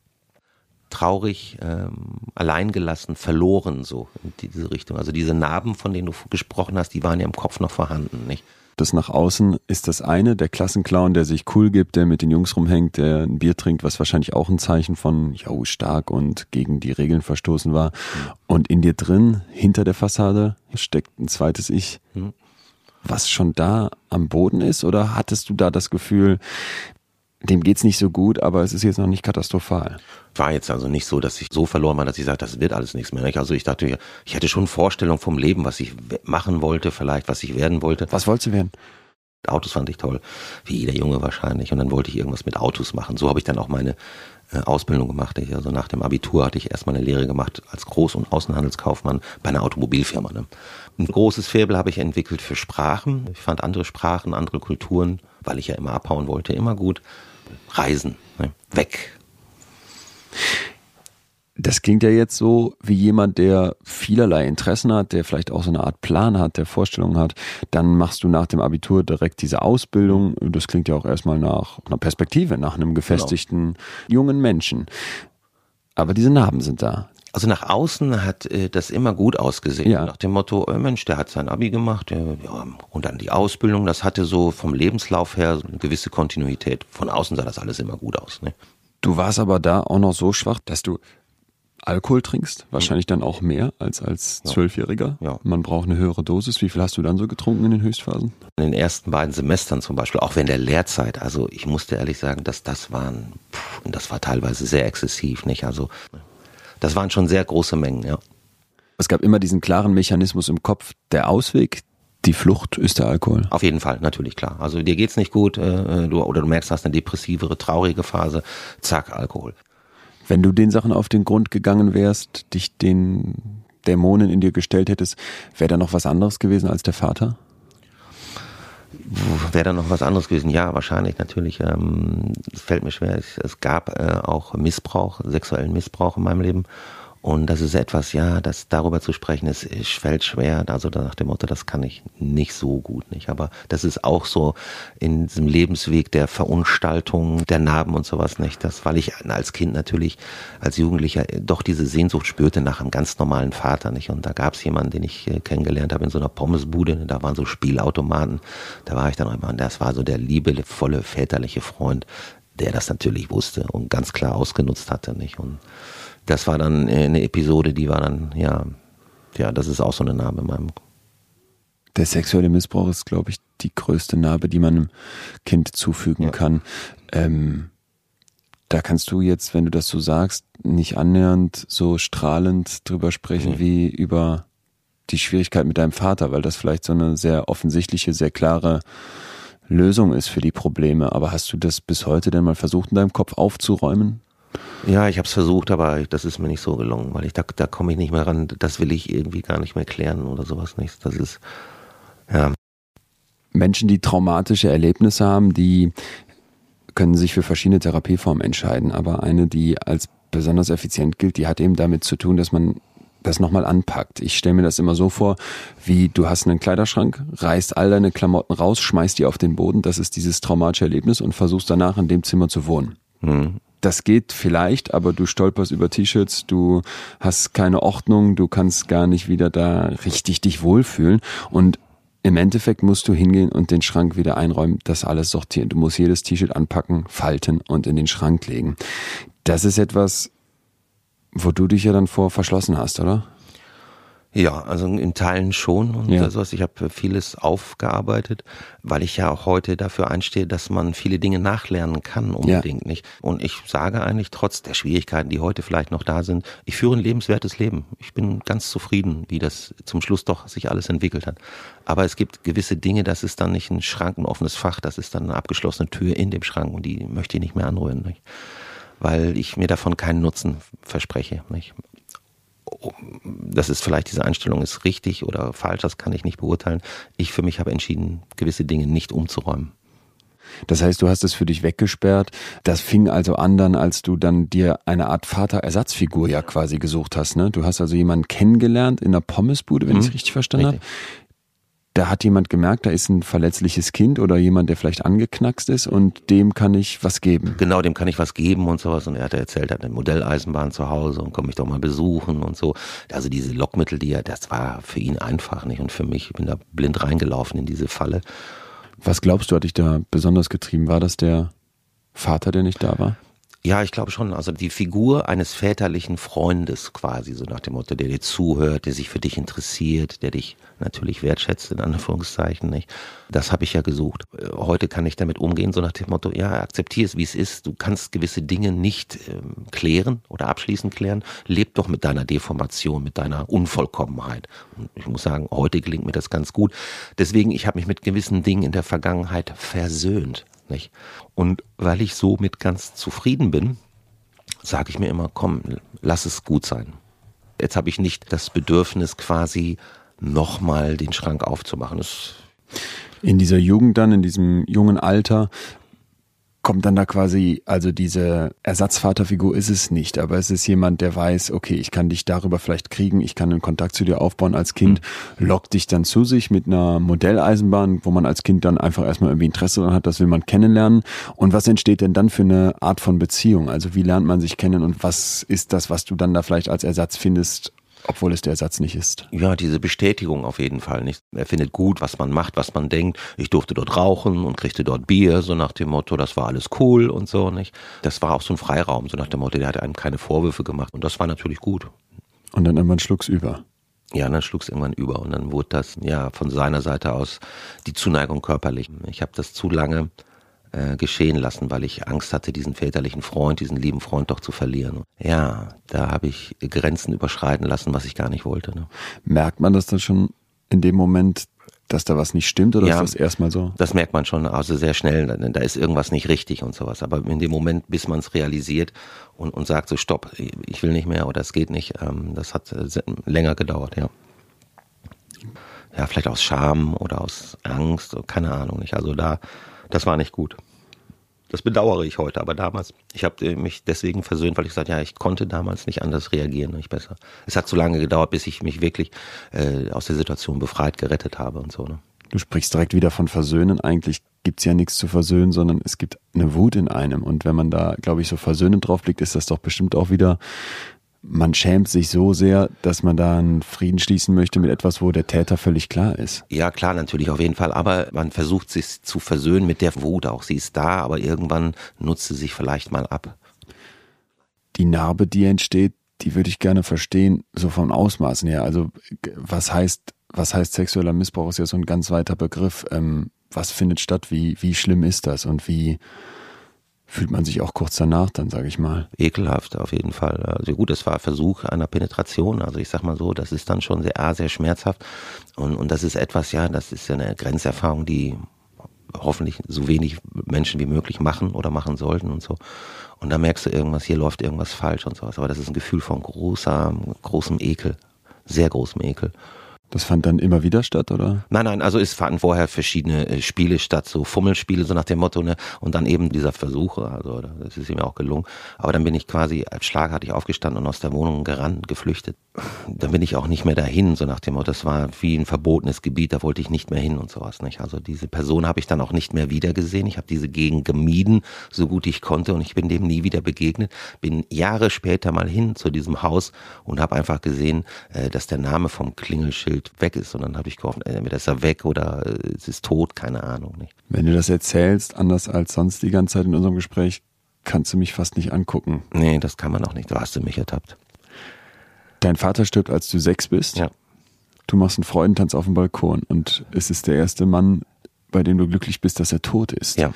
Traurig, ähm, alleingelassen, verloren, so in diese Richtung. Also diese Narben, von denen du gesprochen hast, die waren ja im Kopf noch vorhanden, nicht? Das nach außen ist das eine, der Klassenclown, der sich cool gibt, der mit den Jungs rumhängt, der ein Bier trinkt, was wahrscheinlich auch ein Zeichen von, ja, stark und gegen die Regeln verstoßen war. Mhm. Und in dir drin, hinter der Fassade, steckt ein zweites Ich. Mhm. Was schon da am Boden ist? Oder hattest du da das Gefühl, dem geht's nicht so gut, aber es ist jetzt noch nicht katastrophal. War jetzt also nicht so, dass ich so verloren war, dass ich sagte, das wird alles nichts mehr. Also ich dachte, ich hatte schon Vorstellung vom Leben, was ich machen wollte, vielleicht, was ich werden wollte. Was wolltest du werden? Autos fand ich toll, wie jeder Junge wahrscheinlich. Und dann wollte ich irgendwas mit Autos machen. So habe ich dann auch meine äh, Ausbildung gemacht. Also nach dem Abitur hatte ich erstmal eine Lehre gemacht als Groß- und Außenhandelskaufmann bei einer Automobilfirma. Ne? Ein großes Faible habe ich entwickelt für Sprachen. Ich fand andere Sprachen, andere Kulturen, weil ich ja immer abhauen wollte, immer gut. Reisen, ne? weg. Das klingt ja jetzt so wie jemand, der vielerlei Interessen hat, der vielleicht auch so eine Art Plan hat, der Vorstellungen hat. Dann machst du nach dem Abitur direkt diese Ausbildung. Das klingt ja auch erstmal nach einer Perspektive, nach einem gefestigten genau. jungen Menschen. Aber diese Narben sind da. Also nach außen hat äh, das immer gut ausgesehen. Ja. Nach dem Motto, äh, Mensch, der hat sein Abi gemacht, äh, ja, und dann die Ausbildung, das hatte so vom Lebenslauf her eine gewisse Kontinuität. Von außen sah das alles immer gut aus. Ne? Du warst aber da auch noch so schwach, dass du Alkohol trinkst, wahrscheinlich dann auch mehr als als Zwölfjähriger. Ja. Man braucht eine höhere Dosis. Wie viel hast du dann so getrunken in den Höchstphasen? In den ersten beiden Semestern zum Beispiel, auch während der Lehrzeit. Also ich musste ehrlich sagen, dass das waren, pff, das war teilweise sehr exzessiv, nicht? Also das waren schon sehr große Mengen, ja. Es gab immer diesen klaren Mechanismus im Kopf, der Ausweg, die Flucht ist der Alkohol. Auf jeden Fall, natürlich klar. Also dir geht's nicht gut, äh, du, oder du merkst, du hast eine depressivere, traurige Phase, zack, Alkohol. Wenn du den Sachen auf den Grund gegangen wärst, dich den Dämonen in dir gestellt hättest, wäre da noch was anderes gewesen als der Vater? Wäre da noch was anderes gewesen? Ja, wahrscheinlich, natürlich. Ähm, es fällt mir schwer. Es gab äh, auch Missbrauch, sexuellen Missbrauch in meinem Leben. Und das ist etwas, ja, das darüber zu sprechen, ist, fällt schwer. Also nach dem Motto, das kann ich nicht so gut nicht. Aber das ist auch so in diesem Lebensweg der Verunstaltung, der Narben und sowas nicht. Das, weil ich als Kind natürlich, als Jugendlicher doch diese Sehnsucht spürte nach einem ganz normalen Vater nicht. Und da gab es jemanden, den ich äh, kennengelernt habe in so einer Pommesbude. Da waren so Spielautomaten. Da war ich dann immer und das war so der liebevolle väterliche Freund, der das natürlich wusste und ganz klar ausgenutzt hatte nicht. Und das war dann eine Episode, die war dann, ja, ja, das ist auch so eine Narbe in meinem. Der sexuelle Missbrauch ist, glaube ich, die größte Narbe, die man einem Kind zufügen ja. kann. Ähm, da kannst du jetzt, wenn du das so sagst, nicht annähernd so strahlend drüber sprechen mhm. wie über die Schwierigkeit mit deinem Vater, weil das vielleicht so eine sehr offensichtliche, sehr klare Lösung ist für die Probleme. Aber hast du das bis heute denn mal versucht, in deinem Kopf aufzuräumen? Ja, ich habe es versucht, aber das ist mir nicht so gelungen, weil ich da, da komme ich nicht mehr ran. Das will ich irgendwie gar nicht mehr klären oder sowas nicht. Das ist ja. Menschen, die traumatische Erlebnisse haben, die können sich für verschiedene Therapieformen entscheiden, aber eine, die als besonders effizient gilt, die hat eben damit zu tun, dass man das nochmal anpackt. Ich stelle mir das immer so vor, wie du hast einen Kleiderschrank, reißt all deine Klamotten raus, schmeißt die auf den Boden, das ist dieses traumatische Erlebnis und versuchst danach in dem Zimmer zu wohnen. Mhm das geht vielleicht, aber du stolperst über T-Shirts, du hast keine Ordnung, du kannst gar nicht wieder da richtig dich wohlfühlen und im Endeffekt musst du hingehen und den Schrank wieder einräumen, das alles sortieren. Du musst jedes T-Shirt anpacken, falten und in den Schrank legen. Das ist etwas, wo du dich ja dann vor verschlossen hast, oder? Ja, also in Teilen schon und ja. sowas. Ich habe vieles aufgearbeitet, weil ich ja auch heute dafür einstehe, dass man viele Dinge nachlernen kann unbedingt ja. nicht. Und ich sage eigentlich trotz der Schwierigkeiten, die heute vielleicht noch da sind, ich führe ein lebenswertes Leben. Ich bin ganz zufrieden, wie das zum Schluss doch sich alles entwickelt hat. Aber es gibt gewisse Dinge, das ist dann nicht ein Schrank, ein offenes Fach, das ist dann eine abgeschlossene Tür in dem Schrank und die möchte ich nicht mehr anrühren. Nicht? weil ich mir davon keinen Nutzen verspreche. Nicht? Das ist vielleicht diese Einstellung ist richtig oder falsch, das kann ich nicht beurteilen. Ich für mich habe entschieden, gewisse Dinge nicht umzuräumen. Das heißt, du hast es für dich weggesperrt. Das fing also an dann, als du dann dir eine Art Vaterersatzfigur ja quasi gesucht hast. Ne? Du hast also jemanden kennengelernt in der Pommesbude, wenn mhm. ich es richtig verstanden habe da hat jemand gemerkt, da ist ein verletzliches Kind oder jemand, der vielleicht angeknackst ist und dem kann ich was geben. Genau, dem kann ich was geben und sowas. Und er hat erzählt, er hat eine Modelleisenbahn zu Hause und komm mich doch mal besuchen und so. Also diese Lockmittel, die er, das war für ihn einfach nicht und für mich, ich bin da blind reingelaufen in diese Falle. Was glaubst du, hat dich da besonders getrieben? War das der Vater, der nicht da war? Ja, ich glaube schon. Also die Figur eines väterlichen Freundes quasi, so nach dem Motto, der dir zuhört, der sich für dich interessiert, der dich natürlich wertschätzt, in Anführungszeichen, nicht? Das habe ich ja gesucht. Heute kann ich damit umgehen, so nach dem Motto, ja, akzeptier es, wie es ist. Du kannst gewisse Dinge nicht ähm, klären oder abschließend klären. Leb doch mit deiner Deformation, mit deiner Unvollkommenheit. Und ich muss sagen, heute gelingt mir das ganz gut. Deswegen, ich habe mich mit gewissen Dingen in der Vergangenheit versöhnt. Nicht? Und weil ich somit ganz zufrieden bin, sage ich mir immer, komm, lass es gut sein. Jetzt habe ich nicht das Bedürfnis, quasi nochmal den Schrank aufzumachen. Das in dieser Jugend dann, in diesem jungen Alter, kommt dann da quasi, also diese Ersatzvaterfigur ist es nicht, aber es ist jemand, der weiß, okay, ich kann dich darüber vielleicht kriegen, ich kann einen Kontakt zu dir aufbauen als Kind, mhm. lockt dich dann zu sich mit einer Modelleisenbahn, wo man als Kind dann einfach erstmal irgendwie Interesse daran hat, das will man kennenlernen. Und was entsteht denn dann für eine Art von Beziehung? Also wie lernt man sich kennen und was ist das, was du dann da vielleicht als Ersatz findest, obwohl es der Ersatz nicht ist. Ja, diese Bestätigung auf jeden Fall nicht. Er findet gut, was man macht, was man denkt. Ich durfte dort rauchen und kriegte dort Bier, so nach dem Motto, das war alles cool und so, nicht? Das war auch so ein Freiraum, so nach dem Motto, der hat einem keine Vorwürfe gemacht und das war natürlich gut. Und dann irgendwann schluck's über. Ja, dann schlug's irgendwann über und dann wurde das ja von seiner Seite aus die Zuneigung körperlich. Ich habe das zu lange äh, geschehen lassen, weil ich Angst hatte, diesen väterlichen Freund, diesen lieben Freund doch zu verlieren. Ja, da habe ich Grenzen überschreiten lassen, was ich gar nicht wollte. Ne? Merkt man das dann schon in dem Moment, dass da was nicht stimmt oder ja, ist das erstmal so? Das merkt man schon, also sehr schnell, da ist irgendwas nicht richtig und sowas. Aber in dem Moment, bis man es realisiert und, und sagt so, stopp, ich will nicht mehr oder es geht nicht, ähm, das hat äh, länger gedauert, ja. Ja, vielleicht aus Scham oder aus Angst, keine Ahnung nicht. Also da das war nicht gut. Das bedauere ich heute, aber damals, ich habe mich deswegen versöhnt, weil ich gesagt, ja, ich konnte damals nicht anders reagieren, nicht besser. Es hat zu lange gedauert, bis ich mich wirklich äh, aus der Situation befreit, gerettet habe und so. Ne? Du sprichst direkt wieder von Versöhnen. Eigentlich gibt's ja nichts zu versöhnen, sondern es gibt eine Wut in einem. Und wenn man da, glaube ich, so versöhnend drauf blickt, ist das doch bestimmt auch wieder man schämt sich so sehr, dass man da einen Frieden schließen möchte mit etwas, wo der Täter völlig klar ist. Ja, klar, natürlich auf jeden Fall. Aber man versucht sich zu versöhnen mit der Wut auch. Sie ist da, aber irgendwann nutzt sie sich vielleicht mal ab. Die Narbe, die entsteht, die würde ich gerne verstehen, so von Ausmaßen her. Also was heißt, was heißt sexueller Missbrauch ist ja so ein ganz weiter Begriff. Ähm, was findet statt? Wie, wie schlimm ist das? Und wie, fühlt man sich auch kurz danach dann, sage ich mal. Ekelhaft auf jeden Fall. Also gut, es war Versuch einer Penetration. Also ich sag mal so, das ist dann schon sehr, sehr schmerzhaft. Und, und das ist etwas, ja, das ist ja eine Grenzerfahrung, die hoffentlich so wenig Menschen wie möglich machen oder machen sollten und so. Und da merkst du irgendwas, hier läuft irgendwas falsch und sowas. Aber das ist ein Gefühl von großer, großem Ekel, sehr großem Ekel. Das fand dann immer wieder statt, oder? Nein, nein, also es fanden vorher verschiedene äh, Spiele statt, so Fummelspiele, so nach dem Motto, ne? Und dann eben dieser Versuch, also das ist ihm auch gelungen. Aber dann bin ich quasi als schlagartig aufgestanden und aus der Wohnung gerannt, geflüchtet. Dann bin ich auch nicht mehr dahin, so nach dem Motto, das war wie ein verbotenes Gebiet, da wollte ich nicht mehr hin und sowas, nicht? Also diese Person habe ich dann auch nicht mehr wiedergesehen. Ich habe diese Gegend gemieden, so gut ich konnte und ich bin dem nie wieder begegnet. Bin Jahre später mal hin zu diesem Haus und habe einfach gesehen, äh, dass der Name vom Klingelschild Bild weg ist. Und dann habe ich gehofft, entweder ist er weg oder äh, es ist tot, keine Ahnung. Nicht. Wenn du das erzählst, anders als sonst die ganze Zeit in unserem Gespräch, kannst du mich fast nicht angucken. Nee, das kann man auch nicht. Du hast du mich ertappt. Dein Vater stirbt, als du sechs bist. Ja. Du machst einen Freudentanz auf dem Balkon und es ist der erste Mann, bei dem du glücklich bist, dass er tot ist. Ja.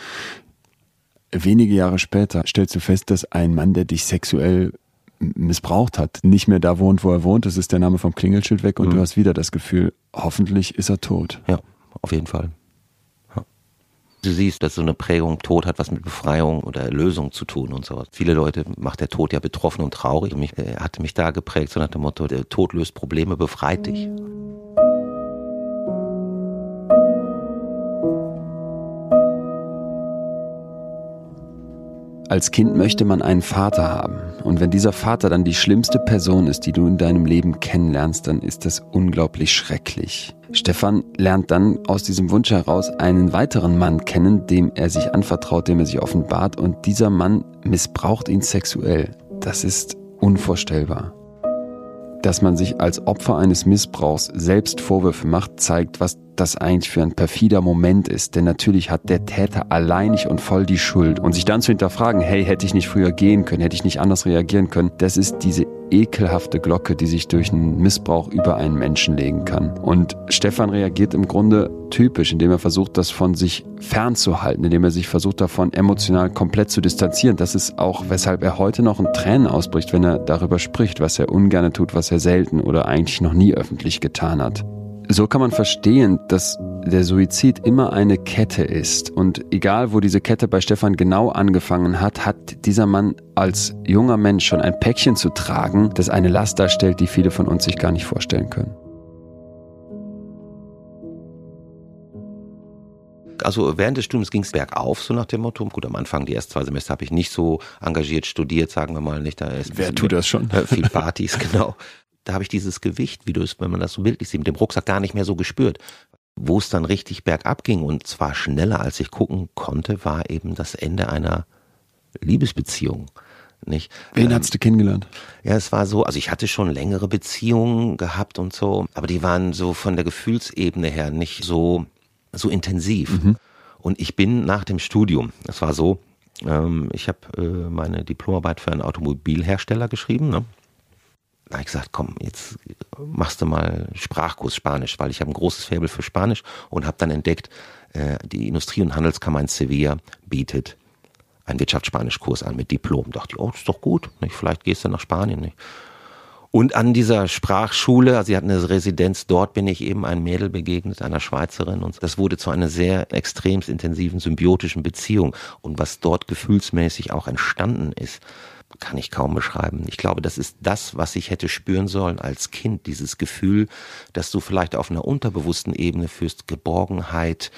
Wenige Jahre später stellst du fest, dass ein Mann, der dich sexuell missbraucht hat, nicht mehr da wohnt, wo er wohnt. Das ist der Name vom Klingelschild weg und mhm. du hast wieder das Gefühl, hoffentlich ist er tot. Ja, auf jeden Fall. Du siehst, dass so eine Prägung Tod hat was mit Befreiung oder Erlösung zu tun und so. Viele Leute macht der Tod ja betroffen und traurig. Mich, äh, hatte mich da geprägt, so nach dem Motto, der Tod löst Probleme, befreit dich. als Kind möchte man einen Vater haben. Und wenn dieser Vater dann die schlimmste Person ist, die du in deinem Leben kennenlernst, dann ist das unglaublich schrecklich. Stefan lernt dann aus diesem Wunsch heraus einen weiteren Mann kennen, dem er sich anvertraut, dem er sich offenbart. Und dieser Mann missbraucht ihn sexuell. Das ist unvorstellbar. Dass man sich als Opfer eines Missbrauchs selbst Vorwürfe macht, zeigt, was das eigentlich für ein perfider Moment ist. Denn natürlich hat der Täter alleinig und voll die Schuld. Und sich dann zu hinterfragen, hey, hätte ich nicht früher gehen können, hätte ich nicht anders reagieren können, das ist diese ekelhafte Glocke, die sich durch einen Missbrauch über einen Menschen legen kann. Und Stefan reagiert im Grunde typisch, indem er versucht, das von sich fernzuhalten, indem er sich versucht, davon emotional komplett zu distanzieren. Das ist auch, weshalb er heute noch in Tränen ausbricht, wenn er darüber spricht, was er ungern tut, was er selten oder eigentlich noch nie öffentlich getan hat. So kann man verstehen, dass der Suizid immer eine Kette ist. Und egal, wo diese Kette bei Stefan genau angefangen hat, hat dieser Mann als junger Mensch schon ein Päckchen zu tragen, das eine Last darstellt, die viele von uns sich gar nicht vorstellen können. Also während des Studiums ging es bergauf, so nach dem Motto. Gut, am Anfang, die ersten zwei Semester habe ich nicht so engagiert studiert, sagen wir mal nicht. Da ist Wer tut das schon? Viel Partys, genau da habe ich dieses Gewicht, wie du es, wenn man das so bildlich sieht, mit dem Rucksack gar nicht mehr so gespürt. Wo es dann richtig bergab ging und zwar schneller als ich gucken konnte, war eben das Ende einer Liebesbeziehung. Nicht? Wen ähm, hast du kennengelernt? Ja, es war so, also ich hatte schon längere Beziehungen gehabt und so, aber die waren so von der Gefühlsebene her nicht so, so intensiv. Mhm. Und ich bin nach dem Studium, das war so, ähm, ich habe äh, meine Diplomarbeit für einen Automobilhersteller geschrieben, ne? Da habe ich gesagt, komm, jetzt machst du mal Sprachkurs Spanisch, weil ich habe ein großes Faible für Spanisch und habe dann entdeckt, äh, die Industrie- und Handelskammer in Sevilla bietet einen Wirtschaftsspanischkurs an mit Diplom. Da dachte ich, oh, das ist doch gut, nicht? vielleicht gehst du nach Spanien. Nicht? Und an dieser Sprachschule, also sie hatten eine Residenz, dort bin ich eben ein Mädel begegnet, einer Schweizerin. Und das wurde zu einer sehr extremst intensiven symbiotischen Beziehung. Und was dort gefühlsmäßig auch entstanden ist, kann ich kaum beschreiben. Ich glaube, das ist das, was ich hätte spüren sollen als Kind, dieses Gefühl, dass du vielleicht auf einer unterbewussten Ebene führst, Geborgenheit,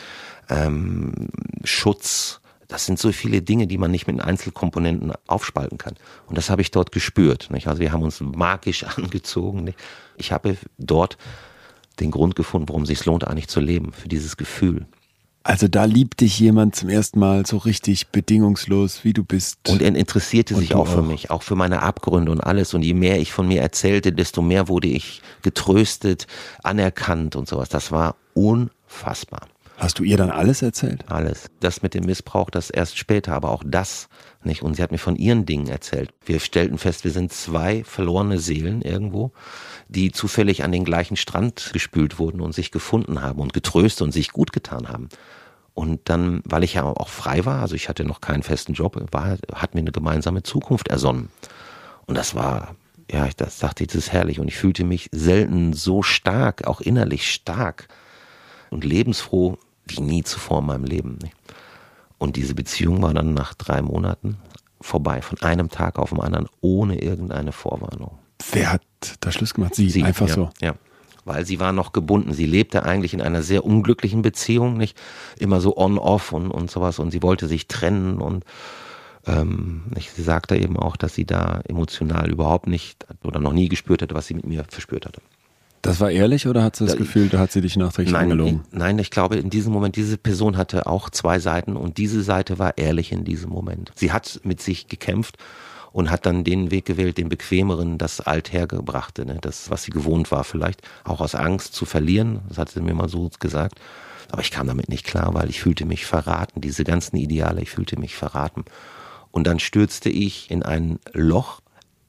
ähm, Schutz. Das sind so viele Dinge, die man nicht mit Einzelkomponenten aufspalten kann. Und das habe ich dort gespürt. Nicht? Also wir haben uns magisch angezogen. Nicht? Ich habe dort den Grund gefunden, warum es sich lohnt, eigentlich zu leben, für dieses Gefühl. Also da liebt dich jemand zum ersten Mal so richtig bedingungslos, wie du bist. Und er interessierte sich auch für mich, auch für meine Abgründe und alles. Und je mehr ich von mir erzählte, desto mehr wurde ich getröstet, anerkannt und sowas. Das war unfassbar. Hast du ihr dann alles erzählt? Alles. Das mit dem Missbrauch, das erst später, aber auch das nicht. Und sie hat mir von ihren Dingen erzählt. Wir stellten fest, wir sind zwei verlorene Seelen irgendwo, die zufällig an den gleichen Strand gespült wurden und sich gefunden haben und getröstet und sich gut getan haben. Und dann, weil ich ja auch frei war, also ich hatte noch keinen festen Job, war, hat mir eine gemeinsame Zukunft ersonnen. Und das war, ja, ich das dachte, das ist herrlich. Und ich fühlte mich selten so stark, auch innerlich stark und lebensfroh wie nie zuvor in meinem Leben. Und diese Beziehung war dann nach drei Monaten vorbei, von einem Tag auf den anderen, ohne irgendeine Vorwarnung. Wer hat da Schluss gemacht? Sie, Sie einfach ja, so. Ja. Weil sie war noch gebunden. Sie lebte eigentlich in einer sehr unglücklichen Beziehung, nicht immer so on-off und, und sowas. Und sie wollte sich trennen und ähm, sie sagte eben auch, dass sie da emotional überhaupt nicht oder noch nie gespürt hatte, was sie mit mir verspürt hatte. Das war ehrlich oder hat sie das da, Gefühl, da hat sie dich nachträglich nein, angelogen? Ich, nein, ich glaube, in diesem Moment, diese Person hatte auch zwei Seiten und diese Seite war ehrlich in diesem Moment. Sie hat mit sich gekämpft und hat dann den Weg gewählt, den bequemeren, das Althergebrachte, ne? das, was sie gewohnt war vielleicht, auch aus Angst zu verlieren, das hat sie mir mal so gesagt. Aber ich kam damit nicht klar, weil ich fühlte mich verraten, diese ganzen Ideale, ich fühlte mich verraten. Und dann stürzte ich in ein Loch,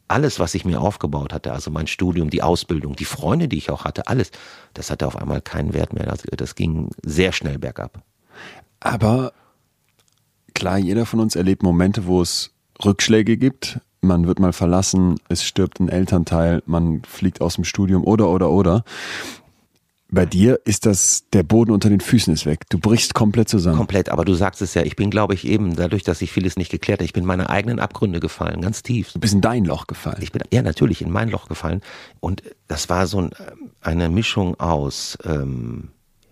alles, was ich mir aufgebaut hatte, also mein Studium, die Ausbildung, die Freunde, die ich auch hatte, alles, das hatte auf einmal keinen Wert mehr. Das, das ging sehr schnell bergab. Aber klar, jeder von uns erlebt Momente, wo es Rückschläge gibt. Man wird mal verlassen, es stirbt ein Elternteil, man fliegt aus dem Studium oder oder oder. Bei dir ist das, der Boden unter den Füßen ist weg. Du brichst komplett zusammen. Komplett, aber du sagst es ja, ich bin, glaube ich, eben, dadurch, dass ich vieles nicht geklärt habe, ich bin in meine eigenen Abgründe gefallen, ganz tief. Du bist in dein Loch gefallen. Ich bin, ja, natürlich, in mein Loch gefallen. Und das war so ein, eine Mischung aus ähm,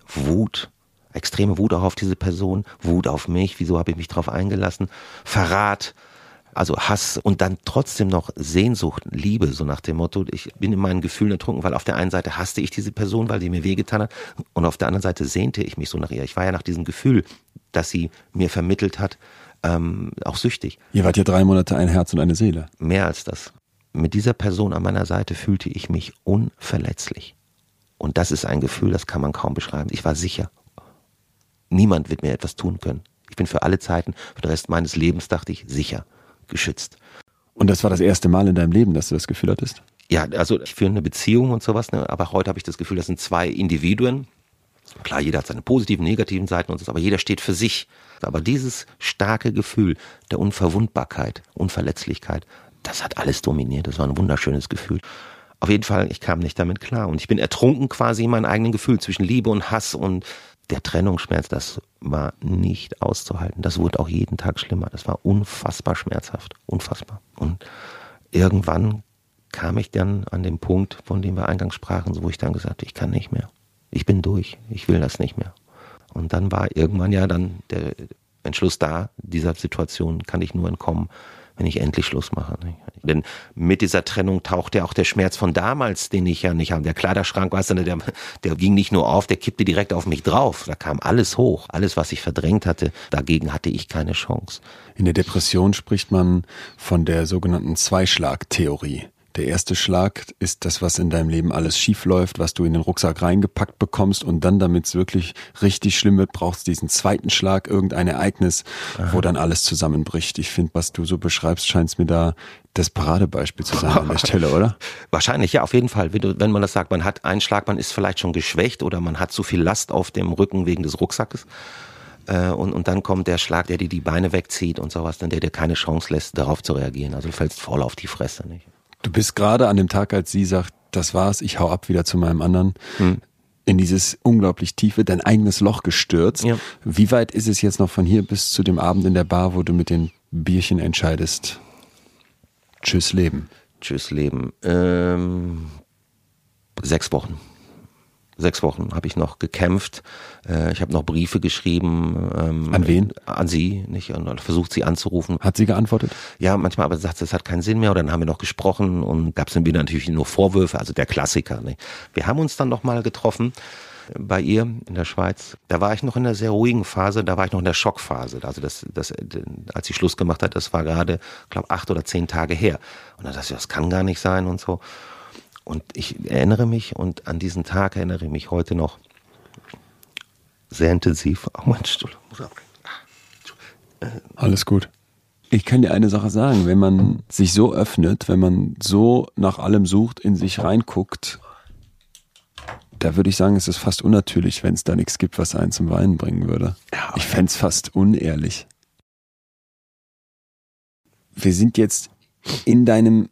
Wut, extreme Wut auch auf diese Person, Wut auf mich, wieso habe ich mich darauf eingelassen, Verrat, Also Hass und dann trotzdem noch Sehnsucht, Liebe, so nach dem Motto, ich bin in meinen Gefühlen ertrunken, weil auf der einen Seite hasste ich diese Person, weil sie mir wehgetan hat und auf der anderen Seite sehnte ich mich so nach ihr. Ich war ja nach diesem Gefühl, das sie mir vermittelt hat, ähm, auch süchtig. Ihr wart ja drei Monate ein Herz und eine Seele. Mehr als das. Mit dieser Person an meiner Seite fühlte ich mich unverletzlich. Und das ist ein Gefühl, das kann man kaum beschreiben. Ich war sicher. Niemand wird mir etwas tun können. Ich bin für alle Zeiten, für den Rest meines Lebens, dachte ich, sicher, geschützt. Und das war das erste Mal in deinem Leben, dass du das Gefühl hattest? Ja, also ich führe eine Beziehung und sowas, ne? aber heute habe ich das Gefühl, das sind zwei Individuen. Klar, jeder hat seine positiven, negativen Seiten und so, aber jeder steht für sich. Aber dieses starke Gefühl der Unverwundbarkeit, Unverletzlichkeit, das hat alles dominiert. Das war ein wunderschönes Gefühl. Auf jeden Fall, ich kam nicht damit klar. Und ich bin ertrunken quasi in meinem eigenen Gefühl zwischen Liebe und Hass und der Trennungsschmerz, das war nicht auszuhalten. Das wurde auch jeden Tag schlimmer. Das war unfassbar schmerzhaft. Unfassbar. Und irgendwann kam ich dann an den Punkt, von dem wir eingangs sprachen, wo ich dann gesagt habe, ich kann nicht mehr. Ich bin durch. Ich will das nicht mehr. Und dann war irgendwann ja dann der Entschluss da, dieser Situation kann ich nur entkommen, wenn ich endlich Schluss mache. Denn mit dieser Trennung taucht ja auch der Schmerz von damals, den ich ja nicht habe. Der Kleiderschrank, weißt du, der, der ging nicht nur auf, der kippte direkt auf mich drauf. Da kam alles hoch. Alles, was ich verdrängt hatte, dagegen hatte ich keine Chance. In der Depression spricht man von der sogenannten Zweischlagtheorie. Der erste Schlag ist das, was in deinem Leben alles schief läuft, was du in den Rucksack reingepackt bekommst und dann, damit es wirklich richtig schlimm wird, brauchst du diesen zweiten Schlag, irgendein Ereignis, Aha. wo dann alles zusammenbricht. Ich finde, was du so beschreibst, scheint es mir da das Paradebeispiel zu sein an der Stelle, oder? Wahrscheinlich, ja, auf jeden Fall. Wenn man das sagt, man hat einen Schlag, man ist vielleicht schon geschwächt oder man hat zu viel Last auf dem Rücken wegen des Rucksackes. Äh, und, und dann kommt der Schlag, der dir die Beine wegzieht und sowas, dann der dir keine Chance lässt, darauf zu reagieren. Also du fällst voll auf die Fresse. Nicht? Du bist gerade an dem Tag, als sie sagt, das war's, ich hau ab wieder zu meinem anderen, hm. in dieses unglaublich tiefe, dein eigenes Loch gestürzt. Ja. Wie weit ist es jetzt noch von hier bis zu dem Abend in der Bar, wo du mit den Bierchen entscheidest? Tschüss Leben. Tschüss Leben. Ähm, sechs Wochen sechs Wochen habe ich noch gekämpft. Äh, ich habe noch Briefe geschrieben. Ähm, an wen? An sie, nicht? Und versucht sie anzurufen. Hat sie geantwortet? Ja, manchmal, aber sie sagt, das hat keinen Sinn mehr. Und dann haben wir noch gesprochen und gab es dann wieder natürlich nur Vorwürfe, also der Klassiker. Nicht? Wir haben uns dann noch mal getroffen bei ihr in der Schweiz. Da war ich noch in einer sehr ruhigen Phase, da war ich noch in der Schockphase. Also das, das, als sie Schluss gemacht hat, das war gerade, glaube acht oder zehn Tage her. Und dann dachte ich, das kann gar nicht sein und so. Und ich erinnere mich und an diesen Tag erinnere ich mich heute noch sehr intensiv. Oh, mein Stuhl. Alles gut. Ich kann dir eine Sache sagen, wenn man sich so öffnet, wenn man so nach allem sucht, in sich reinguckt, da würde ich sagen, es ist fast unnatürlich, wenn es da nichts gibt, was einen zum Weinen bringen würde. Ja, ich fände es fast unehrlich. Wir sind jetzt in deinem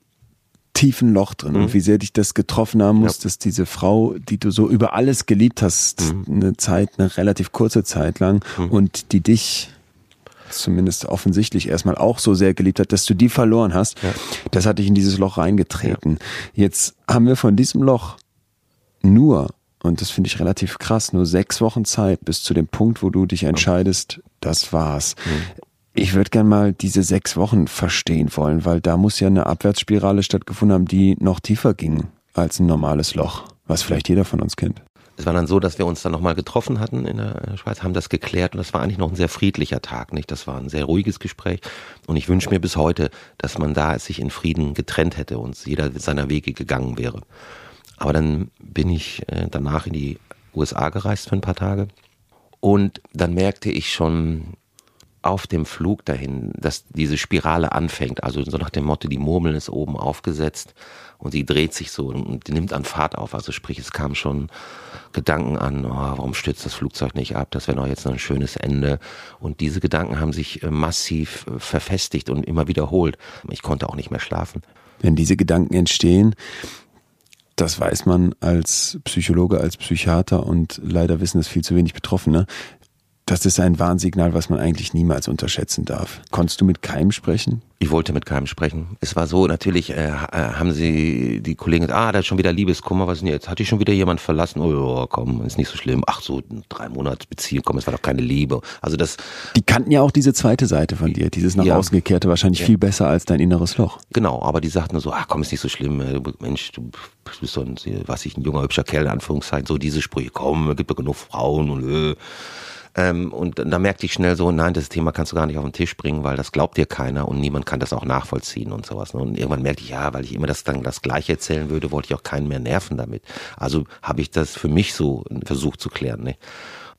tiefen Loch drin mhm. und wie sehr dich das getroffen haben muss, ja. dass diese Frau, die du so über alles geliebt hast, mhm. eine Zeit, eine relativ kurze Zeit lang mhm. und die dich zumindest offensichtlich erstmal auch so sehr geliebt hat, dass du die verloren hast, ja. das hat dich in dieses Loch reingetreten. Ja. Jetzt haben wir von diesem Loch nur, und das finde ich relativ krass, nur sechs Wochen Zeit bis zu dem Punkt, wo du dich entscheidest, das war's. Ich würde gern mal diese sechs Wochen verstehen wollen, weil da muss ja eine Abwärtsspirale stattgefunden haben, die noch tiefer ging als ein normales Loch, was vielleicht jeder von uns kennt. Es war dann so, dass wir uns dann nochmal getroffen hatten in der Schweiz, haben das geklärt und das war eigentlich noch ein sehr friedlicher Tag, nicht? Das war ein sehr ruhiges Gespräch und ich wünsche mir bis heute, dass man da sich in Frieden getrennt hätte und jeder seiner Wege gegangen wäre. Aber dann bin ich äh, danach in die USA gereist für ein paar Tage und dann merkte ich schon, auf dem Flug dahin, dass diese Spirale anfängt. Also so nach dem Motto, die Murmel ist oben aufgesetzt und sie dreht sich so und nimmt an Fahrt auf. Also sprich, es kam schon Gedanken an, oh, warum stürzt das Flugzeug nicht ab? Das wäre doch jetzt noch ein schönes Ende. Und diese Gedanken haben sich äh, massiv äh, verfestigt und immer wiederholt. Ich konnte auch nicht mehr schlafen. Wenn diese Gedanken entstehen, das weiß man als Psychologe, als Psychiater und leider wissen es viel zu wenig Betroffene, Das ist ein Warnsignal, was man eigentlich niemals unterschätzen darf. Konntest du mit keinem sprechen? Ich wollte mit keinem sprechen. Es war so, natürlich äh, äh haben sie die Kollegen gesagt, ah, da ist schon wieder Liebeskummer, was ist denn jetzt? Hat dich schon wieder jemand verlassen? Oh, komm, ist nicht so schlimm. Ach so, drei Monate Beziehung, komm, es war doch keine Liebe. Also das. Die kannten ja auch diese zweite Seite von dir, dieses nach ja, außen gekehrte, wahrscheinlich ja. viel besser als dein inneres Loch. Genau, aber die sagten so, ach komm, ist nicht so schlimm, äh, Mensch, du bist so ein, was ich, ein junger, hübscher Kerl, in Anführungszeichen, so diese Sprüche, komm, gibt ja genug Frauen und äh. Ähm, und da merkte ich schnell so, nein, das Thema kannst du gar nicht auf den Tisch bringen, weil das glaubt dir keiner und niemand kann das auch nachvollziehen und sowas. Ne? Und irgendwann merkte ich, ja, weil ich immer das dann das Gleiche erzählen würde, wollte ich auch keinen mehr nerven damit. Also habe ich das für mich so versucht zu klären. Ne?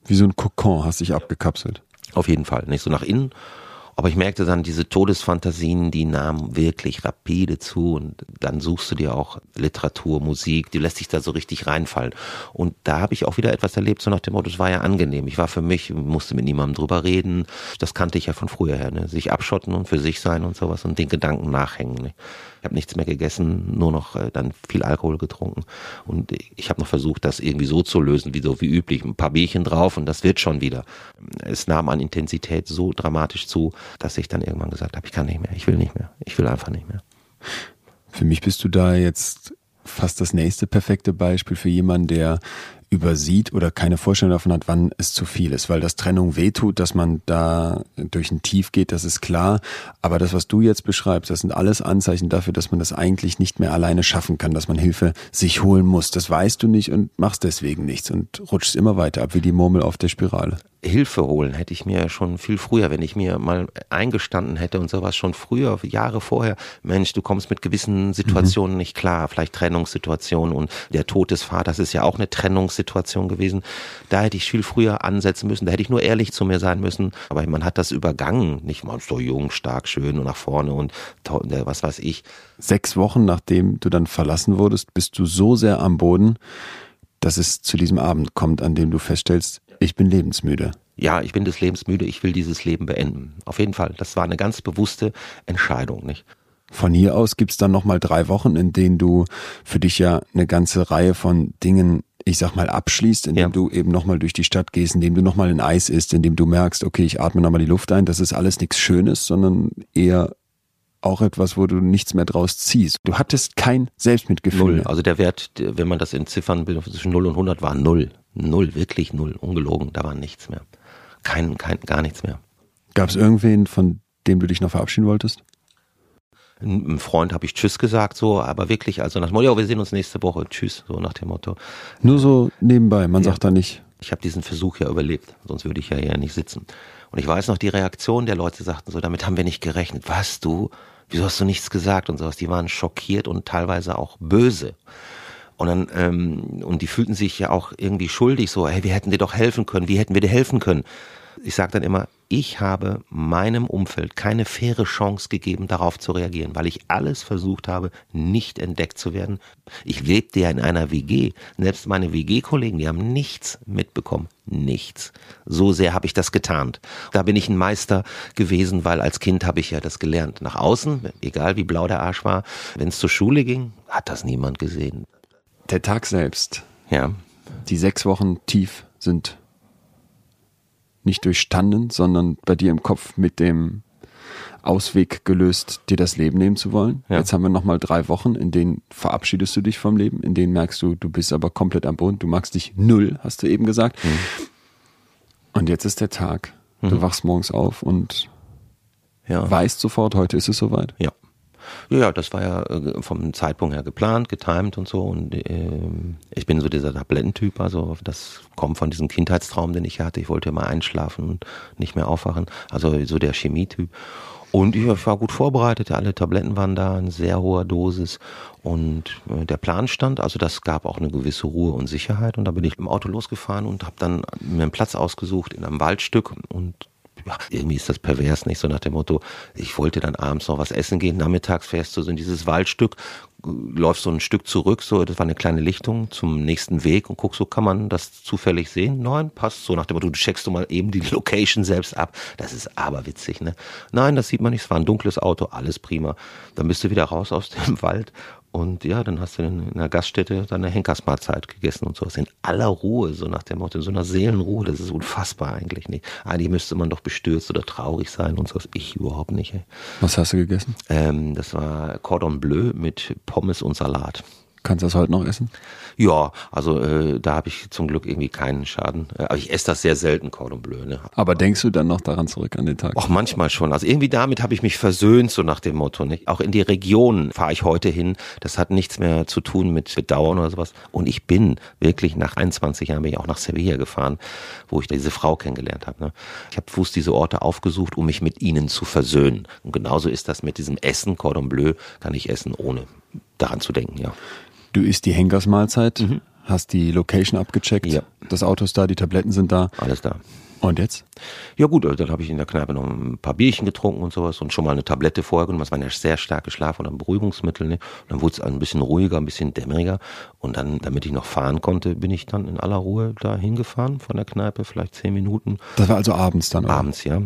Wie so ein Kokon hast dich abgekapselt. Auf jeden Fall, nicht so nach innen aber ich merkte dann, diese Todesfantasien, die nahmen wirklich rapide zu und dann suchst du dir auch Literatur, Musik, die lässt sich da so richtig reinfallen. Und da habe ich auch wieder etwas erlebt, so nach dem Motto, es war ja angenehm. Ich war für mich, musste mit niemandem drüber reden. Das kannte ich ja von früher her, ne? sich abschotten und für sich sein und sowas und den Gedanken nachhängen. Ne? Ich habe nichts mehr gegessen, nur noch äh, dann viel Alkohol getrunken. Und ich habe noch versucht, das irgendwie so zu lösen, wie so wie üblich. Ein paar Bierchen drauf und das wird schon wieder. Es nahm an Intensität so dramatisch zu, dass ich dann irgendwann gesagt habe, ich kann nicht mehr, ich will nicht mehr, ich will einfach nicht mehr. Für mich bist du da jetzt fast das nächste perfekte Beispiel für jemanden, der übersieht oder keine Vorstellung davon hat, wann es zu viel ist, weil das Trennung wehtut, dass man da durch ein Tief geht, das ist klar. Aber das, was du jetzt beschreibst, das sind alles Anzeichen dafür, dass man das eigentlich nicht mehr alleine schaffen kann, dass man Hilfe sich holen muss. Das weißt du nicht und machst deswegen nichts und rutschst immer weiter ab wie die Murmel auf der Spirale. Hilfe holen hätte ich mir schon viel früher, wenn ich mir mal eingestanden hätte und sowas schon früher, Jahre vorher, Mensch, du kommst mit gewissen Situationen mhm. nicht klar, vielleicht Trennungssituationen und der Tod des Vaters ist ja auch eine Trennungssituation gewesen. Da hätte ich viel früher ansetzen müssen, da hätte ich nur ehrlich zu mir sein müssen, aber man hat das übergangen, nicht mal so jung, stark, schön und nach vorne und was weiß ich. Sechs Wochen nachdem du dann verlassen wurdest, bist du so sehr am Boden, dass es zu diesem Abend kommt, an dem du feststellst, ich bin lebensmüde. Ja, ich bin des Lebens müde, ich will dieses Leben beenden. Auf jeden Fall. Das war eine ganz bewusste Entscheidung, nicht? Von hier aus gibt's dann nochmal drei Wochen, in denen du für dich ja eine ganze Reihe von Dingen, ich sag mal, abschließt, indem ja. du eben nochmal durch die Stadt gehst, indem du nochmal ein Eis isst, indem du merkst, okay, ich atme nochmal die Luft ein. Das ist alles nichts Schönes, sondern eher auch etwas, wo du nichts mehr draus ziehst. Du hattest kein Selbstmitgefühl. Null. Also der Wert, wenn man das in Ziffern will, zwischen 0 und 100 war null. Null, wirklich null. Ungelogen, da war nichts mehr. Kein, kein, gar nichts mehr. Gab es irgendwen, von dem du dich noch verabschieden wolltest? Einem Freund habe ich Tschüss gesagt, so, aber wirklich, also nach dem Motto, wir sehen uns nächste Woche, Tschüss, so nach dem Motto. Nur so nebenbei, man ja. sagt da nicht. Ich habe diesen Versuch ja überlebt, sonst würde ich ja hier nicht sitzen. Und ich weiß noch, die Reaktion der Leute sagten so, damit haben wir nicht gerechnet. Was, du? Wieso hast du nichts gesagt und sowas? Die waren schockiert und teilweise auch böse. Und dann, ähm, und die fühlten sich ja auch irgendwie schuldig, so, hey, wir hätten dir doch helfen können, wie hätten wir dir helfen können? Ich sage dann immer, ich habe meinem Umfeld keine faire Chance gegeben, darauf zu reagieren, weil ich alles versucht habe, nicht entdeckt zu werden. Ich lebte ja in einer WG. Selbst meine WG-Kollegen, die haben nichts mitbekommen. Nichts. So sehr habe ich das getarnt. Da bin ich ein Meister gewesen, weil als Kind habe ich ja das gelernt. Nach außen, egal wie blau der Arsch war, wenn es zur Schule ging, hat das niemand gesehen. Der Tag selbst. Ja. Die sechs Wochen tief sind nicht durchstanden, sondern bei dir im Kopf mit dem Ausweg gelöst, dir das Leben nehmen zu wollen. Ja. Jetzt haben wir nochmal drei Wochen, in denen verabschiedest du dich vom Leben, in denen merkst du, du bist aber komplett am Boden, du magst dich null, hast du eben gesagt. Mhm. Und jetzt ist der Tag. Du mhm. wachst morgens auf und ja. weißt sofort, heute ist es soweit. Ja. Ja, das war ja äh, vom Zeitpunkt her geplant, getimed und so. Und äh, ich bin so dieser Tablettentyp, also das kommt von diesem Kindheitstraum, den ich hatte. Ich wollte immer einschlafen und nicht mehr aufwachen. Also so der Chemietyp. Und ich war gut vorbereitet, alle Tabletten waren da in sehr hoher Dosis und äh, der Plan stand, also das gab auch eine gewisse Ruhe und Sicherheit und da bin ich im Auto losgefahren und habe dann mir einen Platz ausgesucht in einem Waldstück und ja, irgendwie ist das pervers, nicht so nach dem Motto, ich wollte dann abends noch was essen gehen, nachmittags fährst du so in dieses Waldstück, läufst so ein Stück zurück, so, das war eine kleine Lichtung zum nächsten Weg und guckst, so kann man das zufällig sehen? Nein, passt so nach dem Motto, du checkst du mal eben die Location selbst ab. Das ist aber witzig, ne? Nein, das sieht man nicht, es war ein dunkles Auto, alles prima. Dann bist du wieder raus aus dem Wald und ja, dann hast du in einer Gaststätte deine Henkersmahlzeit gegessen und sowas. In aller Ruhe, so nach dem Motto, in so einer Seelenruhe. Das ist unfassbar eigentlich nicht. Eigentlich müsste man doch bestürzt oder traurig sein und sowas. Ich überhaupt nicht. Ey. Was hast du gegessen? Ähm, das war Cordon Bleu mit Pommes und Salat. Kannst du das heute noch essen? Ja, also äh, da habe ich zum Glück irgendwie keinen Schaden. Äh, aber ich esse das sehr selten, Cordon Bleu. Ne? Aber denkst du dann noch daran zurück an den Tag? Auch manchmal schon. Also irgendwie damit habe ich mich versöhnt, so nach dem Motto. Nicht? Auch in die Region fahre ich heute hin. Das hat nichts mehr zu tun mit Bedauern oder sowas. Und ich bin wirklich nach 21 Jahren bin ich auch nach Sevilla gefahren, wo ich diese Frau kennengelernt habe. Ne? Ich habe bewusst diese Orte aufgesucht, um mich mit ihnen zu versöhnen. Und genauso ist das mit diesem Essen, Cordon Bleu, kann ich essen, ohne daran zu denken, ja. Du isst die Henkersmahlzeit, mhm. hast die Location abgecheckt, ja. das Auto ist da, die Tabletten sind da. Alles da. Und jetzt? Ja gut, äh, dann habe ich in der Kneipe noch ein paar Bierchen getrunken und sowas und schon mal eine Tablette vorher genommen. Das war eine sehr starke Schlaf- oder ein Beruhigungsmittel. Ne? Und dann wurde es ein bisschen ruhiger, ein bisschen dämmeriger. Und dann, damit ich noch fahren konnte, bin ich dann in aller Ruhe da hingefahren von der Kneipe, vielleicht zehn Minuten. Das war also abends dann, oder? Abends, ja.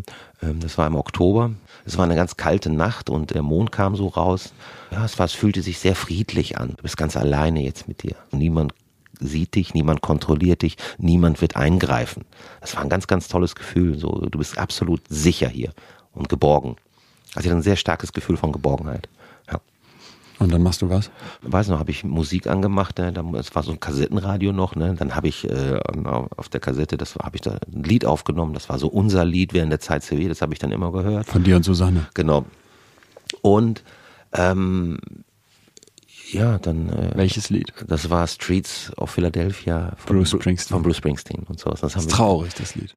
Ähm, das war im Oktober. Es war eine ganz kalte Nacht und der Mond kam so raus. Ja, es war, es fühlte sich sehr friedlich an. Du bist ganz alleine jetzt mit dir. Niemand sieht dich, niemand kontrolliert dich, niemand wird eingreifen. Das war ein ganz, ganz tolles Gefühl. So, du bist absolut sicher hier und geborgen. Also ich hatte ein sehr starkes Gefühl von Geborgenheit. Ja. Und dann machst du was? Weiß noch, habe ich Musik angemacht, ne? es war so ein Kassettenradio noch, ne? dann habe ich äh, auf der Kassette, das habe ich da ein Lied aufgenommen, das war so unser Lied während der Zeit CW, das habe ich dann immer gehört. Von dir und Susanne. Genau. Und ähm, ja, dann. Äh, Welches Lied? Das war Streets of Philadelphia von Bruce Springsteen. Von Bruce Springsteen und so. Das, das ist traurig, das Lied.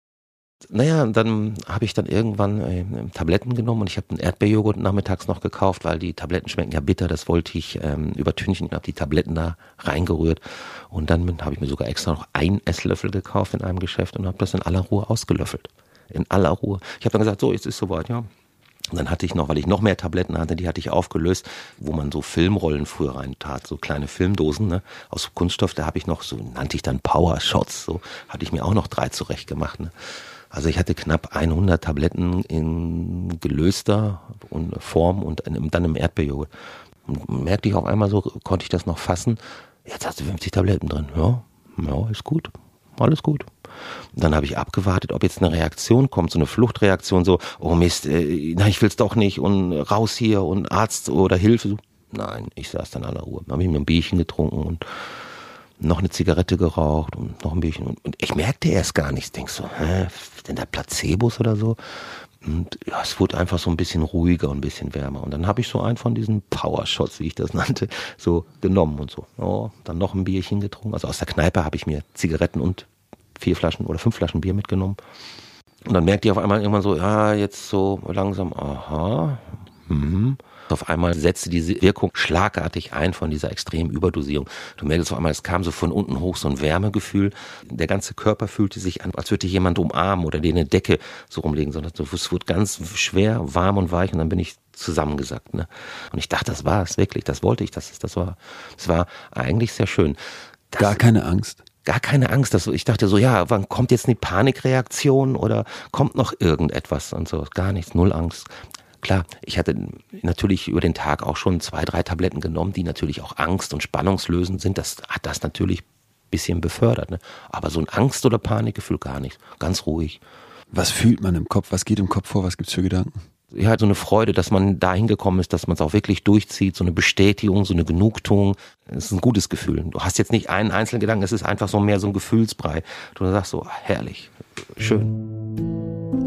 Naja, dann habe ich dann irgendwann äh, Tabletten genommen und ich habe einen Erdbeerjoghurt nachmittags noch gekauft, weil die Tabletten schmecken ja bitter. Das wollte ich ähm, übertünchen und habe die Tabletten da reingerührt. Und dann habe ich mir sogar extra noch einen Esslöffel gekauft in einem Geschäft und habe das in aller Ruhe ausgelöffelt. In aller Ruhe. Ich habe dann gesagt, so, jetzt ist soweit, ja. Und dann hatte ich noch, weil ich noch mehr Tabletten hatte, die hatte ich aufgelöst, wo man so Filmrollen früher rein tat, so kleine Filmdosen ne, aus Kunststoff. Da habe ich noch, so nannte ich dann Power Shots, so hatte ich mir auch noch drei zurecht gemacht. Ne. Also ich hatte knapp 100 Tabletten in gelöster Form und dann im Erdbeerjoghurt. Und merkte ich auf einmal so, konnte ich das noch fassen. Jetzt hast du 50 Tabletten drin. Ja, ja, ist gut. Alles gut. Und dann habe ich abgewartet, ob jetzt eine Reaktion kommt, so eine Fluchtreaktion, so, oh Mist, äh, nein, ich will's doch nicht und raus hier und Arzt oder Hilfe. Nein, ich saß dann aller Ruhe. Dann habe ich mir ein Bierchen getrunken und noch eine Zigarette geraucht und noch ein Bierchen. Und ich merkte erst gar nichts. Denk so, hä, denn der Placebos oder so? Und ja, es wurde einfach so ein bisschen ruhiger und ein bisschen wärmer. Und dann habe ich so einen von diesen Power-Shots, wie ich das nannte, so genommen und so. Oh, dann noch ein Bierchen getrunken. Also aus der Kneipe habe ich mir Zigaretten und vier Flaschen oder fünf Flaschen Bier mitgenommen. Und dann merkte ich auf einmal irgendwann so, ja, jetzt so langsam, aha, mhm. Auf einmal setzte diese Wirkung schlagartig ein von dieser extremen Überdosierung. Du merkst auf einmal, es kam so von unten hoch so ein Wärmegefühl. Der ganze Körper fühlte sich an, als würde jemand umarmen oder dir eine Decke so rumlegen, sondern es wurde ganz schwer, warm und weich und dann bin ich zusammengesackt. Ne? Und ich dachte, das war es wirklich, das wollte ich, das, das war, das war eigentlich sehr schön. Das, Gar keine Angst gar keine Angst. Dass, ich dachte so, ja, wann kommt jetzt eine Panikreaktion oder kommt noch irgendetwas und so. Gar nichts, null Angst. Klar, ich hatte natürlich über den Tag auch schon zwei, drei Tabletten genommen, die natürlich auch Angst- und Spannungslösend sind. Das hat das natürlich ein bisschen befördert. Ne? Aber so ein Angst- oder Panikgefühl gar nicht. Ganz ruhig. Was fühlt man im Kopf? Was geht im Kopf vor? Was gibt's für Gedanken? Ja, so eine Freude, dass man dahin gekommen ist, dass man es auch wirklich durchzieht, so eine Bestätigung, so eine Genugtuung. Es ist ein gutes Gefühl. Du hast jetzt nicht einen einzelnen Gedanken, es ist einfach so mehr so ein Gefühlsbrei. Du sagst so, herrlich, schön.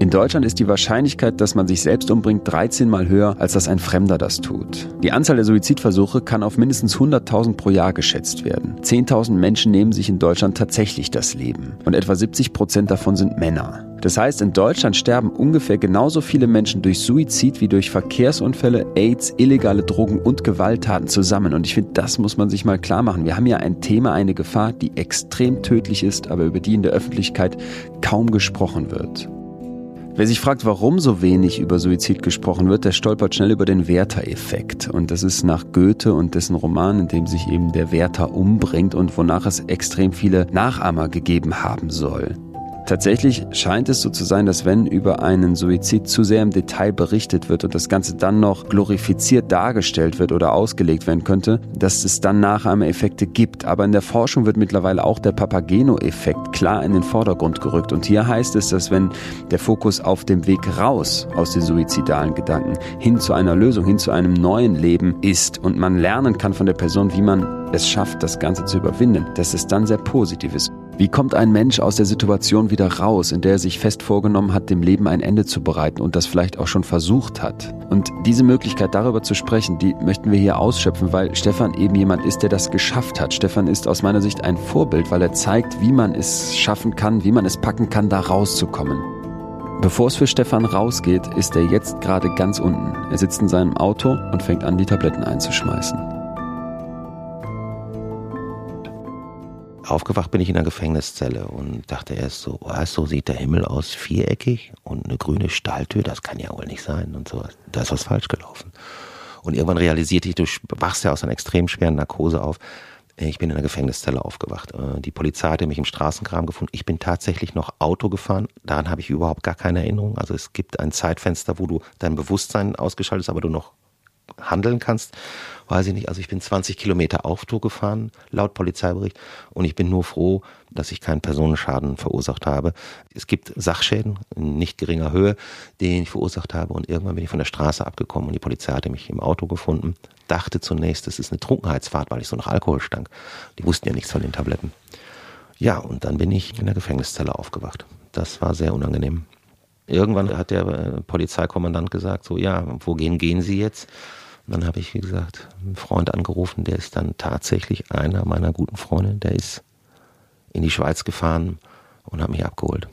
In Deutschland ist die Wahrscheinlichkeit, dass man sich selbst umbringt, 13 mal höher, als dass ein Fremder das tut. Die Anzahl der Suizidversuche kann auf mindestens 100.000 pro Jahr geschätzt werden. 10.000 Menschen nehmen sich in Deutschland tatsächlich das Leben. Und etwa 70 Prozent davon sind Männer. Das heißt, in Deutschland sterben ungefähr genauso viele Menschen durch Suizid wie durch Verkehrsunfälle, AIDS, illegale Drogen und Gewalttaten zusammen. Und ich finde, das muss man sich mal klar machen. Wir haben ja ein Thema, eine Gefahr, die extrem tödlich ist, aber über die in der Öffentlichkeit kaum gesprochen wird. Wer sich fragt, warum so wenig über Suizid gesprochen wird, der stolpert schnell über den Werther-Effekt. Und das ist nach Goethe und dessen Roman, in dem sich eben der Werther umbringt und wonach es extrem viele Nachahmer gegeben haben soll. Tatsächlich scheint es so zu sein, dass wenn über einen Suizid zu sehr im Detail berichtet wird und das Ganze dann noch glorifiziert dargestellt wird oder ausgelegt werden könnte, dass es dann Nachahmeeffekte gibt. Aber in der Forschung wird mittlerweile auch der Papageno-Effekt klar in den Vordergrund gerückt. Und hier heißt es, dass wenn der Fokus auf dem Weg raus aus den suizidalen Gedanken hin zu einer Lösung, hin zu einem neuen Leben ist und man lernen kann von der Person, wie man es schafft, das Ganze zu überwinden, dass es dann sehr positiv ist. Wie kommt ein Mensch aus der Situation wieder raus, in der er sich fest vorgenommen hat, dem Leben ein Ende zu bereiten und das vielleicht auch schon versucht hat? Und diese Möglichkeit darüber zu sprechen, die möchten wir hier ausschöpfen, weil Stefan eben jemand ist, der das geschafft hat. Stefan ist aus meiner Sicht ein Vorbild, weil er zeigt, wie man es schaffen kann, wie man es packen kann, da rauszukommen. Bevor es für Stefan rausgeht, ist er jetzt gerade ganz unten. Er sitzt in seinem Auto und fängt an, die Tabletten einzuschmeißen. Aufgewacht bin ich in einer Gefängniszelle und dachte erst so, oh, so sieht der Himmel aus, viereckig und eine grüne Stahltür, das kann ja wohl nicht sein und so. Da ist was falsch gelaufen. Und irgendwann realisierte ich, du wachst ja aus einer extrem schweren Narkose auf. Ich bin in einer Gefängniszelle aufgewacht. Äh, die Polizei hatte mich im Straßenkram gefunden. Ich bin tatsächlich noch Auto gefahren. Daran habe ich überhaupt gar keine Erinnerung. Also es gibt ein Zeitfenster, wo du dein Bewusstsein ausgeschaltet hast, aber du noch handeln kannst weiß ich nicht, also ich bin 20 Kilometer Auftour gefahren, laut Polizeibericht, und ich bin nur froh, dass ich keinen Personenschaden verursacht habe. Es gibt Sachschäden in nicht geringer Höhe, den ich verursacht habe, und irgendwann bin ich von der Straße abgekommen und die Polizei hatte mich im Auto gefunden, dachte zunächst, es ist eine Trunkenheitsfahrt, weil ich so nach Alkohol stank. Die wussten ja nichts von den Tabletten. Ja, und dann bin ich in der Gefängniszelle aufgewacht. Das war sehr unangenehm. Irgendwann hat der äh, Polizeikommandant gesagt, so, ja, wohin gehen Sie jetzt? Und dann habe ich, wie gesagt, einen Freund angerufen, der ist dann tatsächlich einer meiner guten Freunde, der ist in die Schweiz gefahren und hat mich abgeholt.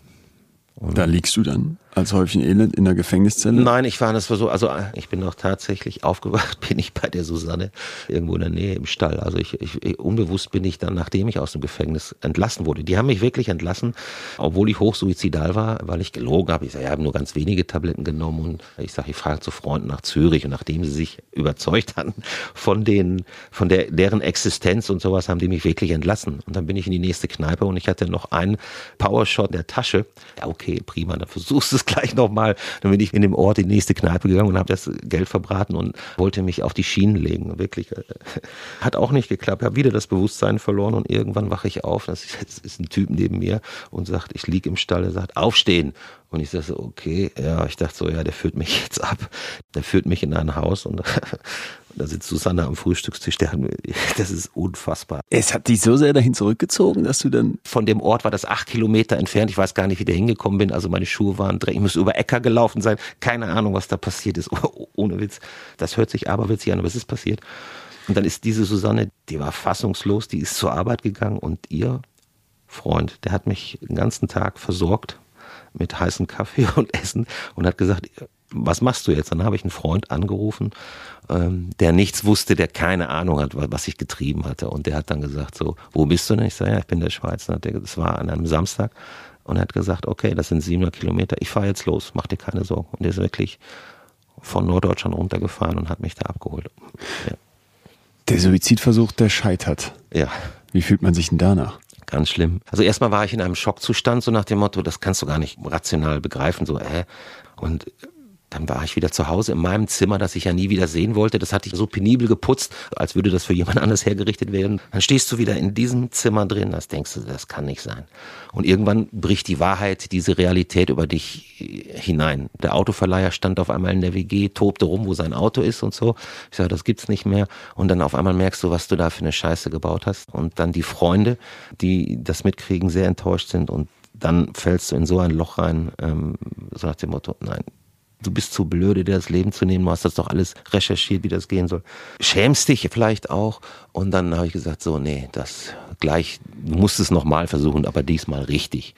Und da liegst du dann als Häufchen Elend in der Gefängniszelle? Nein, ich war das war so, also ich bin doch tatsächlich aufgewacht, bin ich bei der Susanne irgendwo in der Nähe im Stall. Also ich, ich unbewusst bin ich dann, nachdem ich aus dem Gefängnis entlassen wurde. Die haben mich wirklich entlassen, obwohl ich hochsuizidal war, weil ich gelogen habe. Ich sage, ich habe nur ganz wenige Tabletten genommen und ich sage, ich frage zu Freunden nach Zürich und nachdem sie sich überzeugt hatten von den, von der, deren Existenz und sowas, haben die mich wirklich entlassen. Und dann bin ich in die nächste Kneipe und ich hatte noch einen Powershot in der Tasche. Ja, okay, prima, dann versuchst du es gleich nochmal. Dann bin ich in dem Ort in die nächste Kneipe gegangen und habe das Geld verbraten und wollte mich auf die Schienen legen. Wirklich. Äh, hat auch nicht geklappt. Habe wieder das Bewusstsein verloren und irgendwann wache ich auf. Das ist ein Typ neben mir und sagt, ich liege im Stall. Er sagt, aufstehen. Und ich sage so, okay, ja, ich dachte so, ja, der führt mich jetzt ab. Der führt mich in ein Haus und da sitzt Susanne am Frühstückstisch. Der das ist unfassbar. Es hat dich so sehr dahin zurückgezogen, dass du dann. Von dem Ort war das acht Kilometer entfernt. Ich weiß gar nicht, wie der hingekommen bin. Also meine Schuhe waren dreckig. Ich muss über Äcker gelaufen sein. Keine Ahnung, was da passiert ist. Ohne Witz. Das hört sich aber witzig an, aber es ist passiert. Und dann ist diese Susanne, die war fassungslos, die ist zur Arbeit gegangen und ihr Freund, der hat mich den ganzen Tag versorgt mit heißem Kaffee und Essen und hat gesagt, was machst du jetzt? Dann habe ich einen Freund angerufen, ähm, der nichts wusste, der keine Ahnung hat, was ich getrieben hatte. Und der hat dann gesagt, so, wo bist du denn? Ich sage, ja, ich bin der Schweiz. Das war an einem Samstag. Und er hat gesagt, okay, das sind 700 Kilometer, ich fahre jetzt los, mach dir keine Sorgen. Und er ist wirklich von Norddeutschland runtergefahren und hat mich da abgeholt. Ja. Der Suizidversuch, der scheitert. Ja. Wie fühlt man sich denn danach? Ganz schlimm. Also erstmal war ich in einem Schockzustand, so nach dem Motto, das kannst du gar nicht rational begreifen, so, äh. Und dann war ich wieder zu Hause in meinem Zimmer, das ich ja nie wieder sehen wollte. Das hatte ich so penibel geputzt, als würde das für jemand anders hergerichtet werden. Dann stehst du wieder in diesem Zimmer drin, das denkst du, das kann nicht sein. Und irgendwann bricht die Wahrheit, diese Realität über dich hinein. Der Autoverleiher stand auf einmal in der WG, tobte rum, wo sein Auto ist und so. Ich sage, das gibt's nicht mehr. Und dann auf einmal merkst du, was du da für eine Scheiße gebaut hast. Und dann die Freunde, die das mitkriegen, sehr enttäuscht sind und dann fällst du in so ein Loch rein, ähm, so nach dem Motto, nein, du bist zu blöde, dir das Leben zu nehmen, du hast das doch alles recherchiert, wie das gehen soll. Schämst dich vielleicht auch. Und dann habe ich gesagt, so, nee, das gleich, du musst es nochmal versuchen, aber diesmal richtig.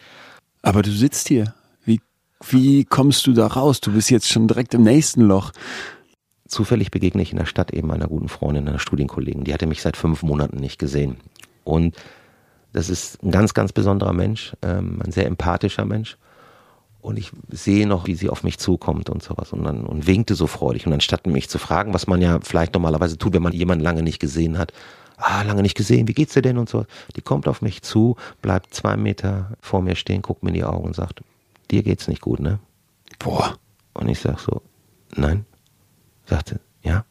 Aber du sitzt hier. Wie, wie kommst du da raus? Du bist jetzt schon direkt im nächsten Loch. Zufällig begegne ich in der Stadt eben einer guten Freundin, einer Studienkollegin. Die hatte mich seit fünf Monaten nicht gesehen. Und das ist ein ganz, ganz besonderer Mensch, ähm, ein sehr empathischer Mensch. Und ich sehe noch, wie sie auf mich zukommt und sowas und dann und winkte so freudig. Und anstatt mich zu fragen, was man ja vielleicht normalerweise tut, wenn man jemanden lange nicht gesehen hat, ah, lange nicht gesehen, wie geht's dir denn und so. Die kommt auf mich zu, bleibt zwei Meter vor mir stehen, guckt mir in die Augen und sagt, dir geht's nicht gut, ne? Boah. Und ich sag so, nein. Sagte, ja.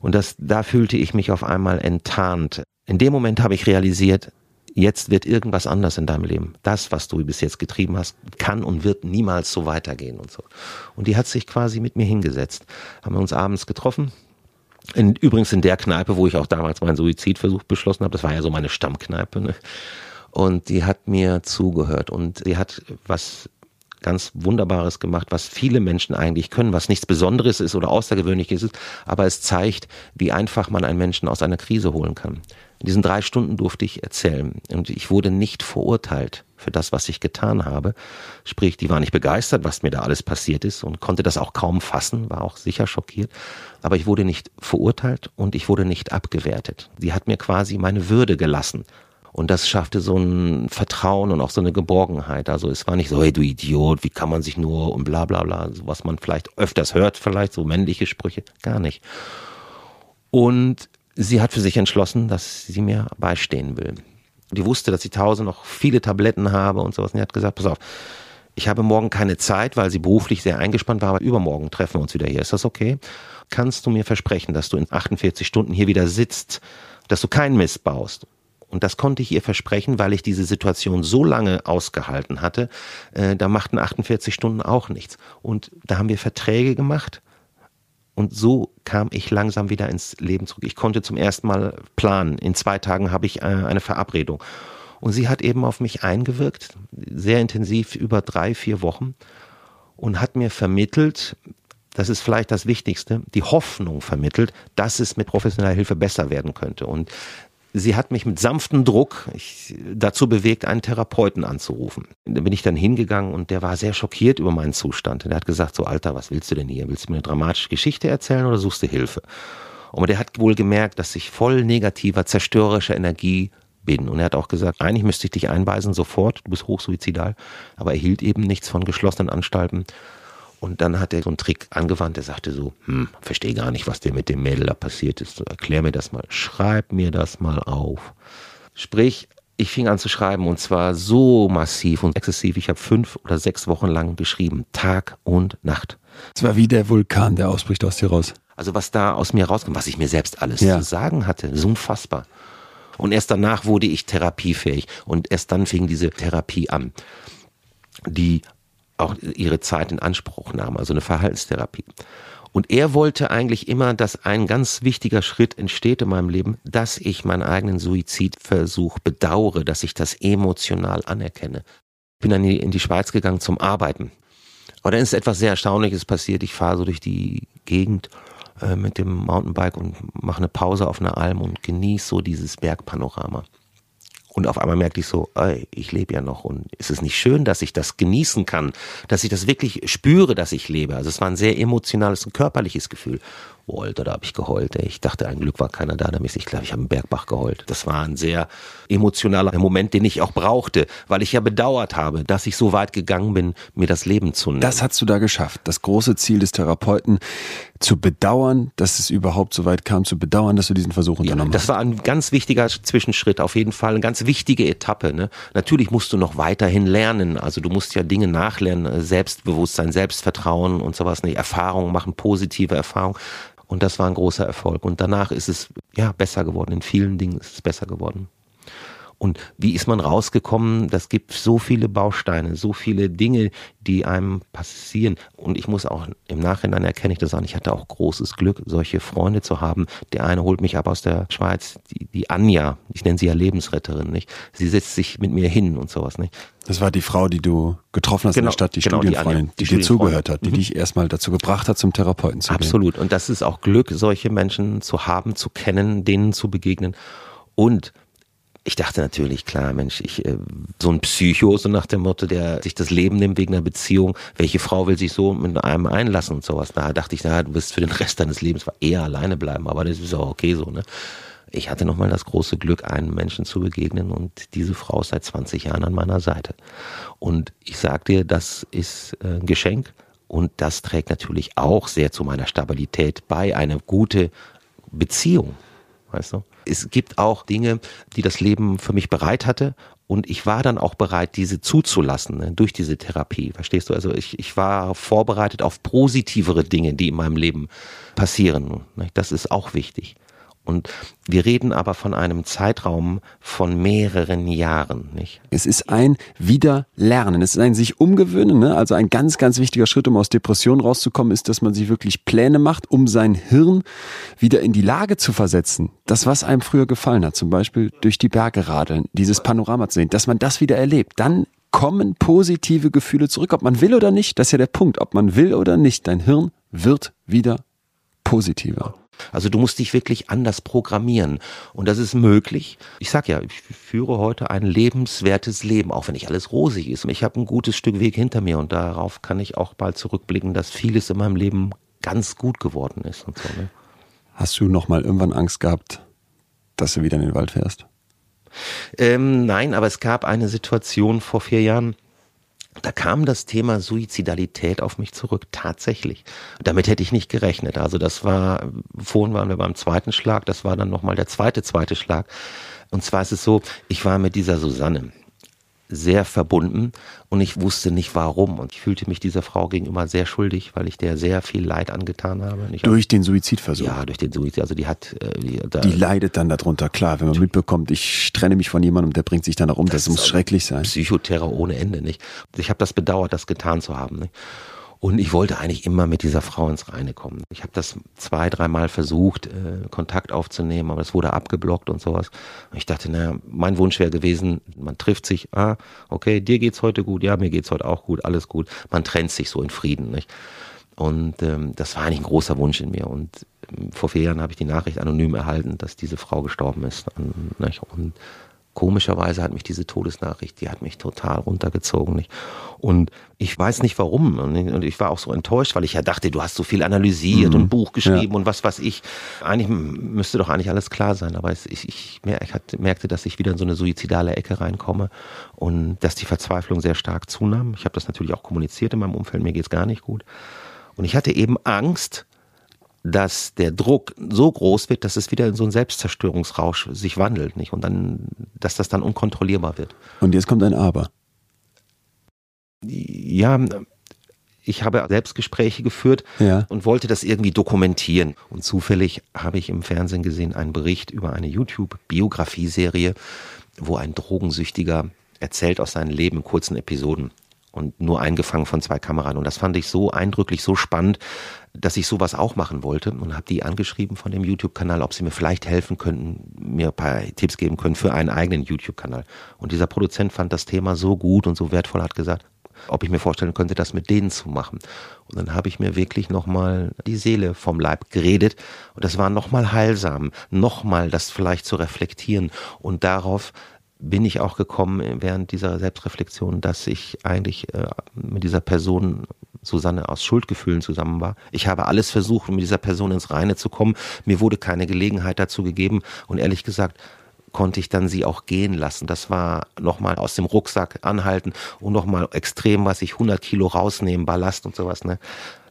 Und das, da fühlte ich mich auf einmal enttarnt. In dem Moment habe ich realisiert, jetzt wird irgendwas anders in deinem Leben. Das, was du bis jetzt getrieben hast, kann und wird niemals so weitergehen und so. Und die hat sich quasi mit mir hingesetzt. Haben wir uns abends getroffen. In, übrigens in der Kneipe, wo ich auch damals meinen Suizidversuch beschlossen habe. Das war ja so meine Stammkneipe. Ne? Und die hat mir zugehört und sie hat was ganz Wunderbares gemacht, was viele Menschen eigentlich können, was nichts Besonderes ist oder Außergewöhnliches ist, aber es zeigt, wie einfach man einen Menschen aus einer Krise holen kann. In diesen drei Stunden durfte ich erzählen und ich wurde nicht verurteilt für das, was ich getan habe. Sprich, die war nicht begeistert, was mir da alles passiert ist und konnte das auch kaum fassen, war auch sicher schockiert. Aber ich wurde nicht verurteilt und ich wurde nicht abgewertet. Sie hat mir quasi meine Würde gelassen. Und das schaffte so ein Vertrauen und auch so eine Geborgenheit. Also es war nicht so, hey du Idiot, wie kann man sich nur und bla bla bla, was man vielleicht öfters hört, vielleicht so männliche Sprüche, gar nicht. Und sie hat für sich entschlossen, dass sie mir beistehen will. Die wusste, dass ich zu Hause noch viele Tabletten habe und sowas. Und sie hat gesagt, pass auf, ich habe morgen keine Zeit, weil sie beruflich sehr eingespannt war, aber übermorgen treffen wir uns wieder hier. Ist das okay? Kannst du mir versprechen, dass du in 48 Stunden hier wieder sitzt, dass du keinen Mist baust und das konnte ich ihr versprechen, weil ich diese Situation so lange ausgehalten hatte. Äh, da machten 48 Stunden auch nichts. Und da haben wir Verträge gemacht. Und so kam ich langsam wieder ins Leben zurück. Ich konnte zum ersten Mal planen. In zwei Tagen habe ich äh, eine Verabredung. Und sie hat eben auf mich eingewirkt, sehr intensiv über drei, vier Wochen und hat mir vermittelt, das ist vielleicht das Wichtigste, die Hoffnung vermittelt, dass es mit professioneller Hilfe besser werden könnte. Und Sie hat mich mit sanftem Druck ich, dazu bewegt, einen Therapeuten anzurufen. Da bin ich dann hingegangen und der war sehr schockiert über meinen Zustand. Und er hat gesagt, so Alter, was willst du denn hier? Willst du mir eine dramatische Geschichte erzählen oder suchst du Hilfe? Und der hat wohl gemerkt, dass ich voll negativer, zerstörerischer Energie bin. Und er hat auch gesagt, eigentlich müsste ich dich einweisen sofort, du bist hochsuizidal. Aber er hielt eben nichts von geschlossenen Anstalten. Und dann hat er so einen Trick angewandt, er sagte so, hm, verstehe gar nicht, was dir mit dem Mädel da passiert ist. So, erklär mir das mal, schreib mir das mal auf. Sprich, ich fing an zu schreiben und zwar so massiv und exzessiv. Ich habe fünf oder sechs Wochen lang geschrieben, Tag und Nacht. Es war wie der Vulkan, der ausbricht aus dir raus. Also was da aus mir rauskommt, was ich mir selbst alles ja. zu sagen hatte, so unfassbar. Und erst danach wurde ich therapiefähig und erst dann fing diese Therapie an, die auch ihre Zeit in Anspruch nahm, also eine Verhaltenstherapie. Und er wollte eigentlich immer, dass ein ganz wichtiger Schritt entsteht in meinem Leben, dass ich meinen eigenen Suizidversuch bedauere, dass ich das emotional anerkenne. Bin dann in die Schweiz gegangen zum Arbeiten. Aber dann ist etwas sehr Erstaunliches passiert. Ich fahre so durch die Gegend äh, mit dem Mountainbike und mache eine Pause auf einer Alm und genieße so dieses Bergpanorama. Und auf einmal merkte ich so, ey, ich lebe ja noch und ist es nicht schön, dass ich das genießen kann, dass ich das wirklich spüre, dass ich lebe. Also es war ein sehr emotionales und körperliches Gefühl. Oh, Alter, da habe ich geheult. Ey. Ich dachte, ein Glück war keiner da, damit ich glaube, ich habe im Bergbach geheult. Das war ein sehr emotionaler Moment, den ich auch brauchte, weil ich ja bedauert habe, dass ich so weit gegangen bin, mir das Leben zu nehmen. Das hast du da geschafft. Das große Ziel des Therapeuten, zu bedauern, dass es überhaupt so weit kam, zu bedauern, dass du diesen Versuch unternommen ja, das hast. Das war ein ganz wichtiger Zwischenschritt, auf jeden Fall, eine ganz wichtige Etappe. Ne? Natürlich musst du noch weiterhin lernen. Also du musst ja Dinge nachlernen, Selbstbewusstsein, Selbstvertrauen und sowas, eine Erfahrung machen, positive Erfahrung. Und das war ein großer Erfolg. Und danach ist es ja besser geworden. In vielen Dingen ist es besser geworden. Und wie ist man rausgekommen? Das gibt so viele Bausteine, so viele Dinge, die einem passieren. Und ich muss auch im Nachhinein erkenne ich das an. Ich hatte auch großes Glück, solche Freunde zu haben. Der eine holt mich ab aus der Schweiz, die, die Anja, ich nenne sie ja Lebensretterin, nicht? Sie setzt sich mit mir hin und sowas, nicht? Das war die Frau, die du getroffen hast genau, in der genau, Stadt, die genau, Studienfreundin, die, die, die dir zugehört hat, die mhm. dich erstmal dazu gebracht hat, zum Therapeuten zu Absolut. gehen. Absolut. Und das ist auch Glück, solche Menschen zu haben, zu kennen, denen zu begegnen. Und ich dachte natürlich, klar, Mensch, ich äh, so ein Psycho, so nach dem Motto, der sich das Leben nimmt wegen einer Beziehung, welche Frau will sich so mit einem einlassen und sowas. Da dachte ich, na, du wirst für den Rest deines Lebens eher alleine bleiben, aber das ist auch okay so, ne? ich hatte nochmal das große Glück, einem Menschen zu begegnen und diese Frau ist seit 20 Jahren an meiner Seite. Und ich sag dir, das ist äh, ein Geschenk und das trägt natürlich auch sehr zu meiner Stabilität bei, eine gute Beziehung. Weißt du? Es gibt auch Dinge, die das Leben für mich bereit hatte und ich war dann auch bereit, diese zuzulassen ne, durch diese Therapie. Verstehst du? Also ich, ich war vorbereitet auf positivere Dinge, die in meinem Leben passieren. Ne? Das ist auch wichtig. Und wir reden aber von einem Zeitraum von mehreren Jahren, nicht? Es ist ein Wiederlernen. Es ist ein sich umgewöhnen. Ne? Also ein ganz, ganz wichtiger Schritt, um aus Depressionen rauszukommen, ist, dass man sich wirklich Pläne macht, um sein Hirn wieder in die Lage zu versetzen. Das, was einem früher gefallen hat, zum Beispiel durch die Berge radeln, dieses Panorama zu sehen, dass man das wieder erlebt. Dann kommen positive Gefühle zurück, ob man will oder nicht. Das ist ja der Punkt. Ob man will oder nicht, dein Hirn wird wieder positiver. Also du musst dich wirklich anders programmieren. Und das ist möglich. Ich sag ja, ich führe heute ein lebenswertes Leben, auch wenn nicht alles rosig ist. Ich habe ein gutes Stück Weg hinter mir und darauf kann ich auch bald zurückblicken, dass vieles in meinem Leben ganz gut geworden ist und so. Ne? Hast du noch mal irgendwann Angst gehabt, dass du wieder in den Wald fährst? Ähm, nein, aber es gab eine Situation vor vier Jahren, da kam das Thema Suizidalität auf mich zurück, tatsächlich. Damit hätte ich nicht gerechnet. Also das war, vorhin waren wir beim zweiten Schlag, das war dann nochmal der zweite, zweite Schlag. Und zwar ist es so, ich war mit dieser Susanne, sehr verbunden und ich wusste nicht warum. Und ich fühlte mich dieser Frau gegenüber sehr schuldig, weil ich der sehr viel Leid angetan habe. Durch den Suizidversuch? Ja, durch den Suizid. Also die hat... Äh, die, da, die leidet dann darunter, klar. Wenn man mitbekommt, ich trenne mich von jemandem, der bringt sich dann darum, das, das muss schrecklich sein. Psychoterror ohne Ende, nicht? Ich habe das bedauert, das getan zu haben. Nicht? Und ich wollte eigentlich immer mit dieser Frau ins Reine kommen. Ich habe das zwei, dreimal versucht, äh, Kontakt aufzunehmen, aber es wurde abgeblockt und sowas. Und ich dachte, naja, mein Wunsch wäre gewesen, man trifft sich, ah, okay, dir geht's heute gut, ja, mir geht's heute auch gut, alles gut. Man trennt sich so in Frieden, nicht? Und ähm, das war eigentlich ein großer Wunsch in mir. Und ähm, vor vier Jahren habe ich die Nachricht anonym erhalten, dass diese Frau gestorben ist. Und, und komischerweise hat mich diese Todesnachricht, die hat mich total runtergezogen. Nicht? Und ich weiß nicht warum. Und ich war auch so enttäuscht, weil ich ja dachte, du hast so viel analysiert mhm. und Buch geschrieben ja. und was weiß ich. Eigentlich müsste doch eigentlich alles klar sein. Aber ich, ich, merkte, dass ich wieder in so eine suizidale Ecke reinkomme und dass die Verzweiflung sehr stark zunahm. Ich habe das natürlich auch kommuniziert in meinem Umfeld, mir geht's gar nicht gut. Und ich hatte eben Angst, dass der Druck so groß wird, dass es wieder in so einen Selbstzerstörungsrausch sich wandelt, nicht? Und dann, dass das dann unkontrollierbar wird. Und jetzt kommt ein Aber. Ja, ich habe Selbstgespräche geführt ja. und wollte das irgendwie dokumentieren. Und zufällig habe ich im Fernsehen gesehen einen Bericht über eine YouTube-Biografieserie, wo ein Drogensüchtiger erzählt aus seinem Leben in kurzen Episoden und nur eingefangen von zwei Kameras. Und das fand ich so eindrücklich, so spannend, dass ich sowas auch machen wollte und habe die angeschrieben von dem YouTube-Kanal, ob sie mir vielleicht helfen könnten, mir ein paar Tipps geben können für einen eigenen YouTube-Kanal. Und dieser Produzent fand das Thema so gut und so wertvoll, hat gesagt, ob ich mir vorstellen könnte, das mit denen zu machen. Und dann habe ich mir wirklich nochmal die Seele vom Leib geredet und das war nochmal heilsam, nochmal das vielleicht zu reflektieren und darauf bin ich auch gekommen während dieser Selbstreflexion, dass ich eigentlich äh, mit dieser Person Susanne aus Schuldgefühlen zusammen war. Ich habe alles versucht, mit dieser Person ins Reine zu kommen. Mir wurde keine Gelegenheit dazu gegeben und ehrlich gesagt konnte ich dann sie auch gehen lassen. Das war nochmal aus dem Rucksack anhalten und nochmal extrem, was ich 100 Kilo rausnehmen, Ballast und sowas. Ne?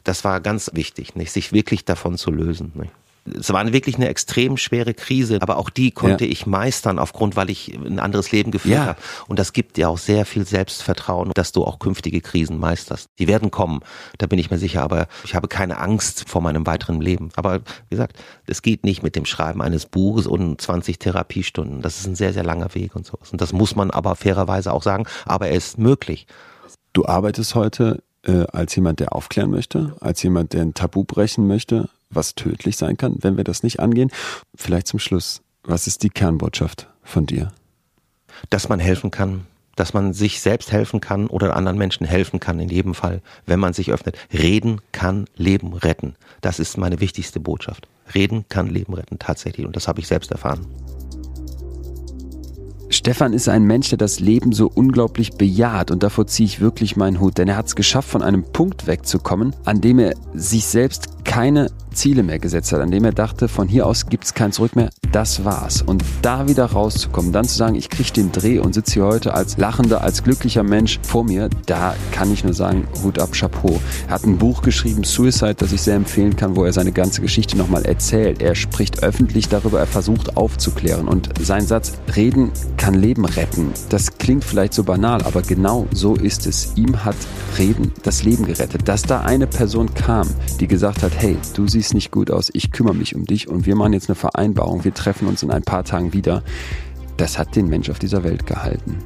Das war ganz wichtig, nicht? sich wirklich davon zu lösen. Nicht? Es war wirklich eine extrem schwere Krise, aber auch die konnte ja. ich meistern aufgrund, weil ich ein anderes Leben geführt ja. habe. Und das gibt dir auch sehr viel Selbstvertrauen, dass du auch künftige Krisen meisterst. Die werden kommen, da bin ich mir sicher, aber ich habe keine Angst vor meinem weiteren Leben. Aber wie gesagt, es geht nicht mit dem Schreiben eines Buches und 20 Therapiestunden. Das ist ein sehr, sehr langer Weg und sowas. Und das muss man aber fairerweise auch sagen, aber er ist möglich. Du arbeitest heute äh, als jemand, der aufklären möchte, als jemand, der ein Tabu brechen möchte, was tödlich sein kann, wenn wir das nicht angehen. Vielleicht zum Schluss, was ist die Kernbotschaft von dir? Dass man helfen kann, dass man sich selbst helfen kann oder anderen Menschen helfen kann, in jedem Fall, wenn man sich öffnet. Reden kann Leben retten. Das ist meine wichtigste Botschaft. Reden kann Leben retten, tatsächlich. Und das habe ich selbst erfahren. Stefan ist ein Mensch, der das Leben so unglaublich bejaht und davor ziehe ich wirklich meinen Hut, denn er hat es geschafft, von einem Punkt wegzukommen, an dem er sich selbst keine Ziele mehr gesetzt hat, an dem er dachte, von hier aus gibt es kein Zurück mehr, das war's. Und da wieder rauszukommen, dann zu sagen, ich kriege den Dreh und sitze hier heute als lachender, als glücklicher Mensch vor mir, da kann ich nur sagen, Hut ab, Chapeau. Er hat ein Buch geschrieben, Suicide, das ich sehr empfehlen kann, wo er seine ganze Geschichte nochmal erzählt. Er spricht öffentlich darüber, er versucht aufzuklären. Und sein Satz, reden kann Leben retten, das klingt vielleicht so banal, aber genau so ist es. Ihm hat Reden das Leben gerettet. Dass da eine Person kam, die gesagt hat, hey, du siehst nicht gut aus, ich kümmere mich um dich und wir machen jetzt eine Vereinbarung, wir treffen uns in ein paar Tagen wieder, das hat den Mensch auf dieser Welt gehalten.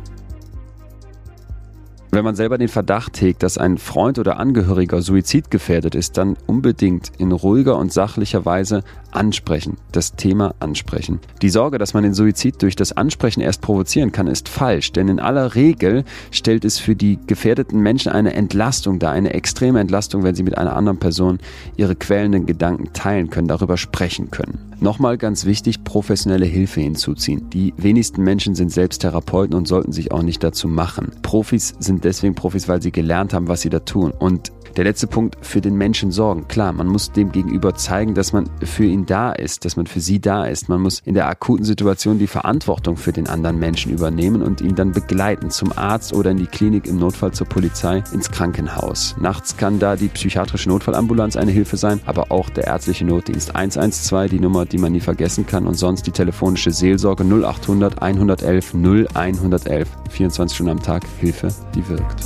Wenn man selber den Verdacht hegt, dass ein Freund oder Angehöriger suizidgefährdet ist, dann unbedingt in ruhiger und sachlicher Weise ansprechen, das Thema ansprechen. Die Sorge, dass man den Suizid durch das Ansprechen erst provozieren kann, ist falsch, denn in aller Regel stellt es für die gefährdeten Menschen eine Entlastung dar, eine extreme Entlastung, wenn sie mit einer anderen Person ihre quälenden Gedanken teilen können, darüber sprechen können. Nochmal ganz wichtig, professionelle Hilfe hinzuziehen. Die wenigsten Menschen sind selbst Therapeuten und sollten sich auch nicht dazu machen. Profis sind deswegen Profis, weil sie gelernt haben, was sie da tun. Und der letzte Punkt, für den Menschen sorgen. Klar, man muss dem gegenüber zeigen, dass man für ihn da ist, dass man für sie da ist. Man muss in der akuten Situation die Verantwortung für den anderen Menschen übernehmen und ihn dann begleiten zum Arzt oder in die Klinik, im Notfall zur Polizei, ins Krankenhaus. Nachts kann da die psychiatrische Notfallambulanz eine Hilfe sein, aber auch der ärztliche Notdienst 112, die Nummer, die man nie vergessen kann und sonst die telefonische Seelsorge 0800 111 0111. 24 Stunden am Tag Hilfe, die wirkt.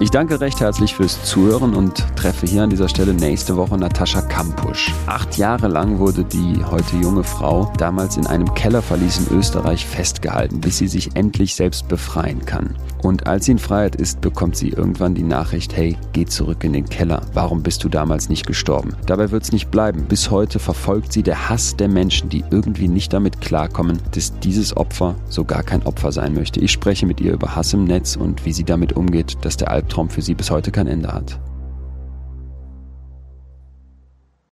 Ich danke recht herzlich fürs Zuhören und treffe hier an dieser Stelle nächste Woche Natascha Kampusch. Acht Jahre lang wurde die heute junge Frau damals in einem Kellerverlies in Österreich festgehalten, bis sie sich endlich selbst befreien kann. Und als sie in Freiheit ist, bekommt sie irgendwann die Nachricht, hey, geh zurück in den Keller. Warum bist du damals nicht gestorben? Dabei wird es nicht bleiben. Bis heute verfolgt sie der Hass der Menschen, die irgendwie nicht damit klarkommen, dass dieses Opfer so gar kein Opfer sein möchte. Ich spreche mit ihr über Hass im Netz und wie sie damit umgeht, dass der Albtraum für sie bis heute kein Ende hat.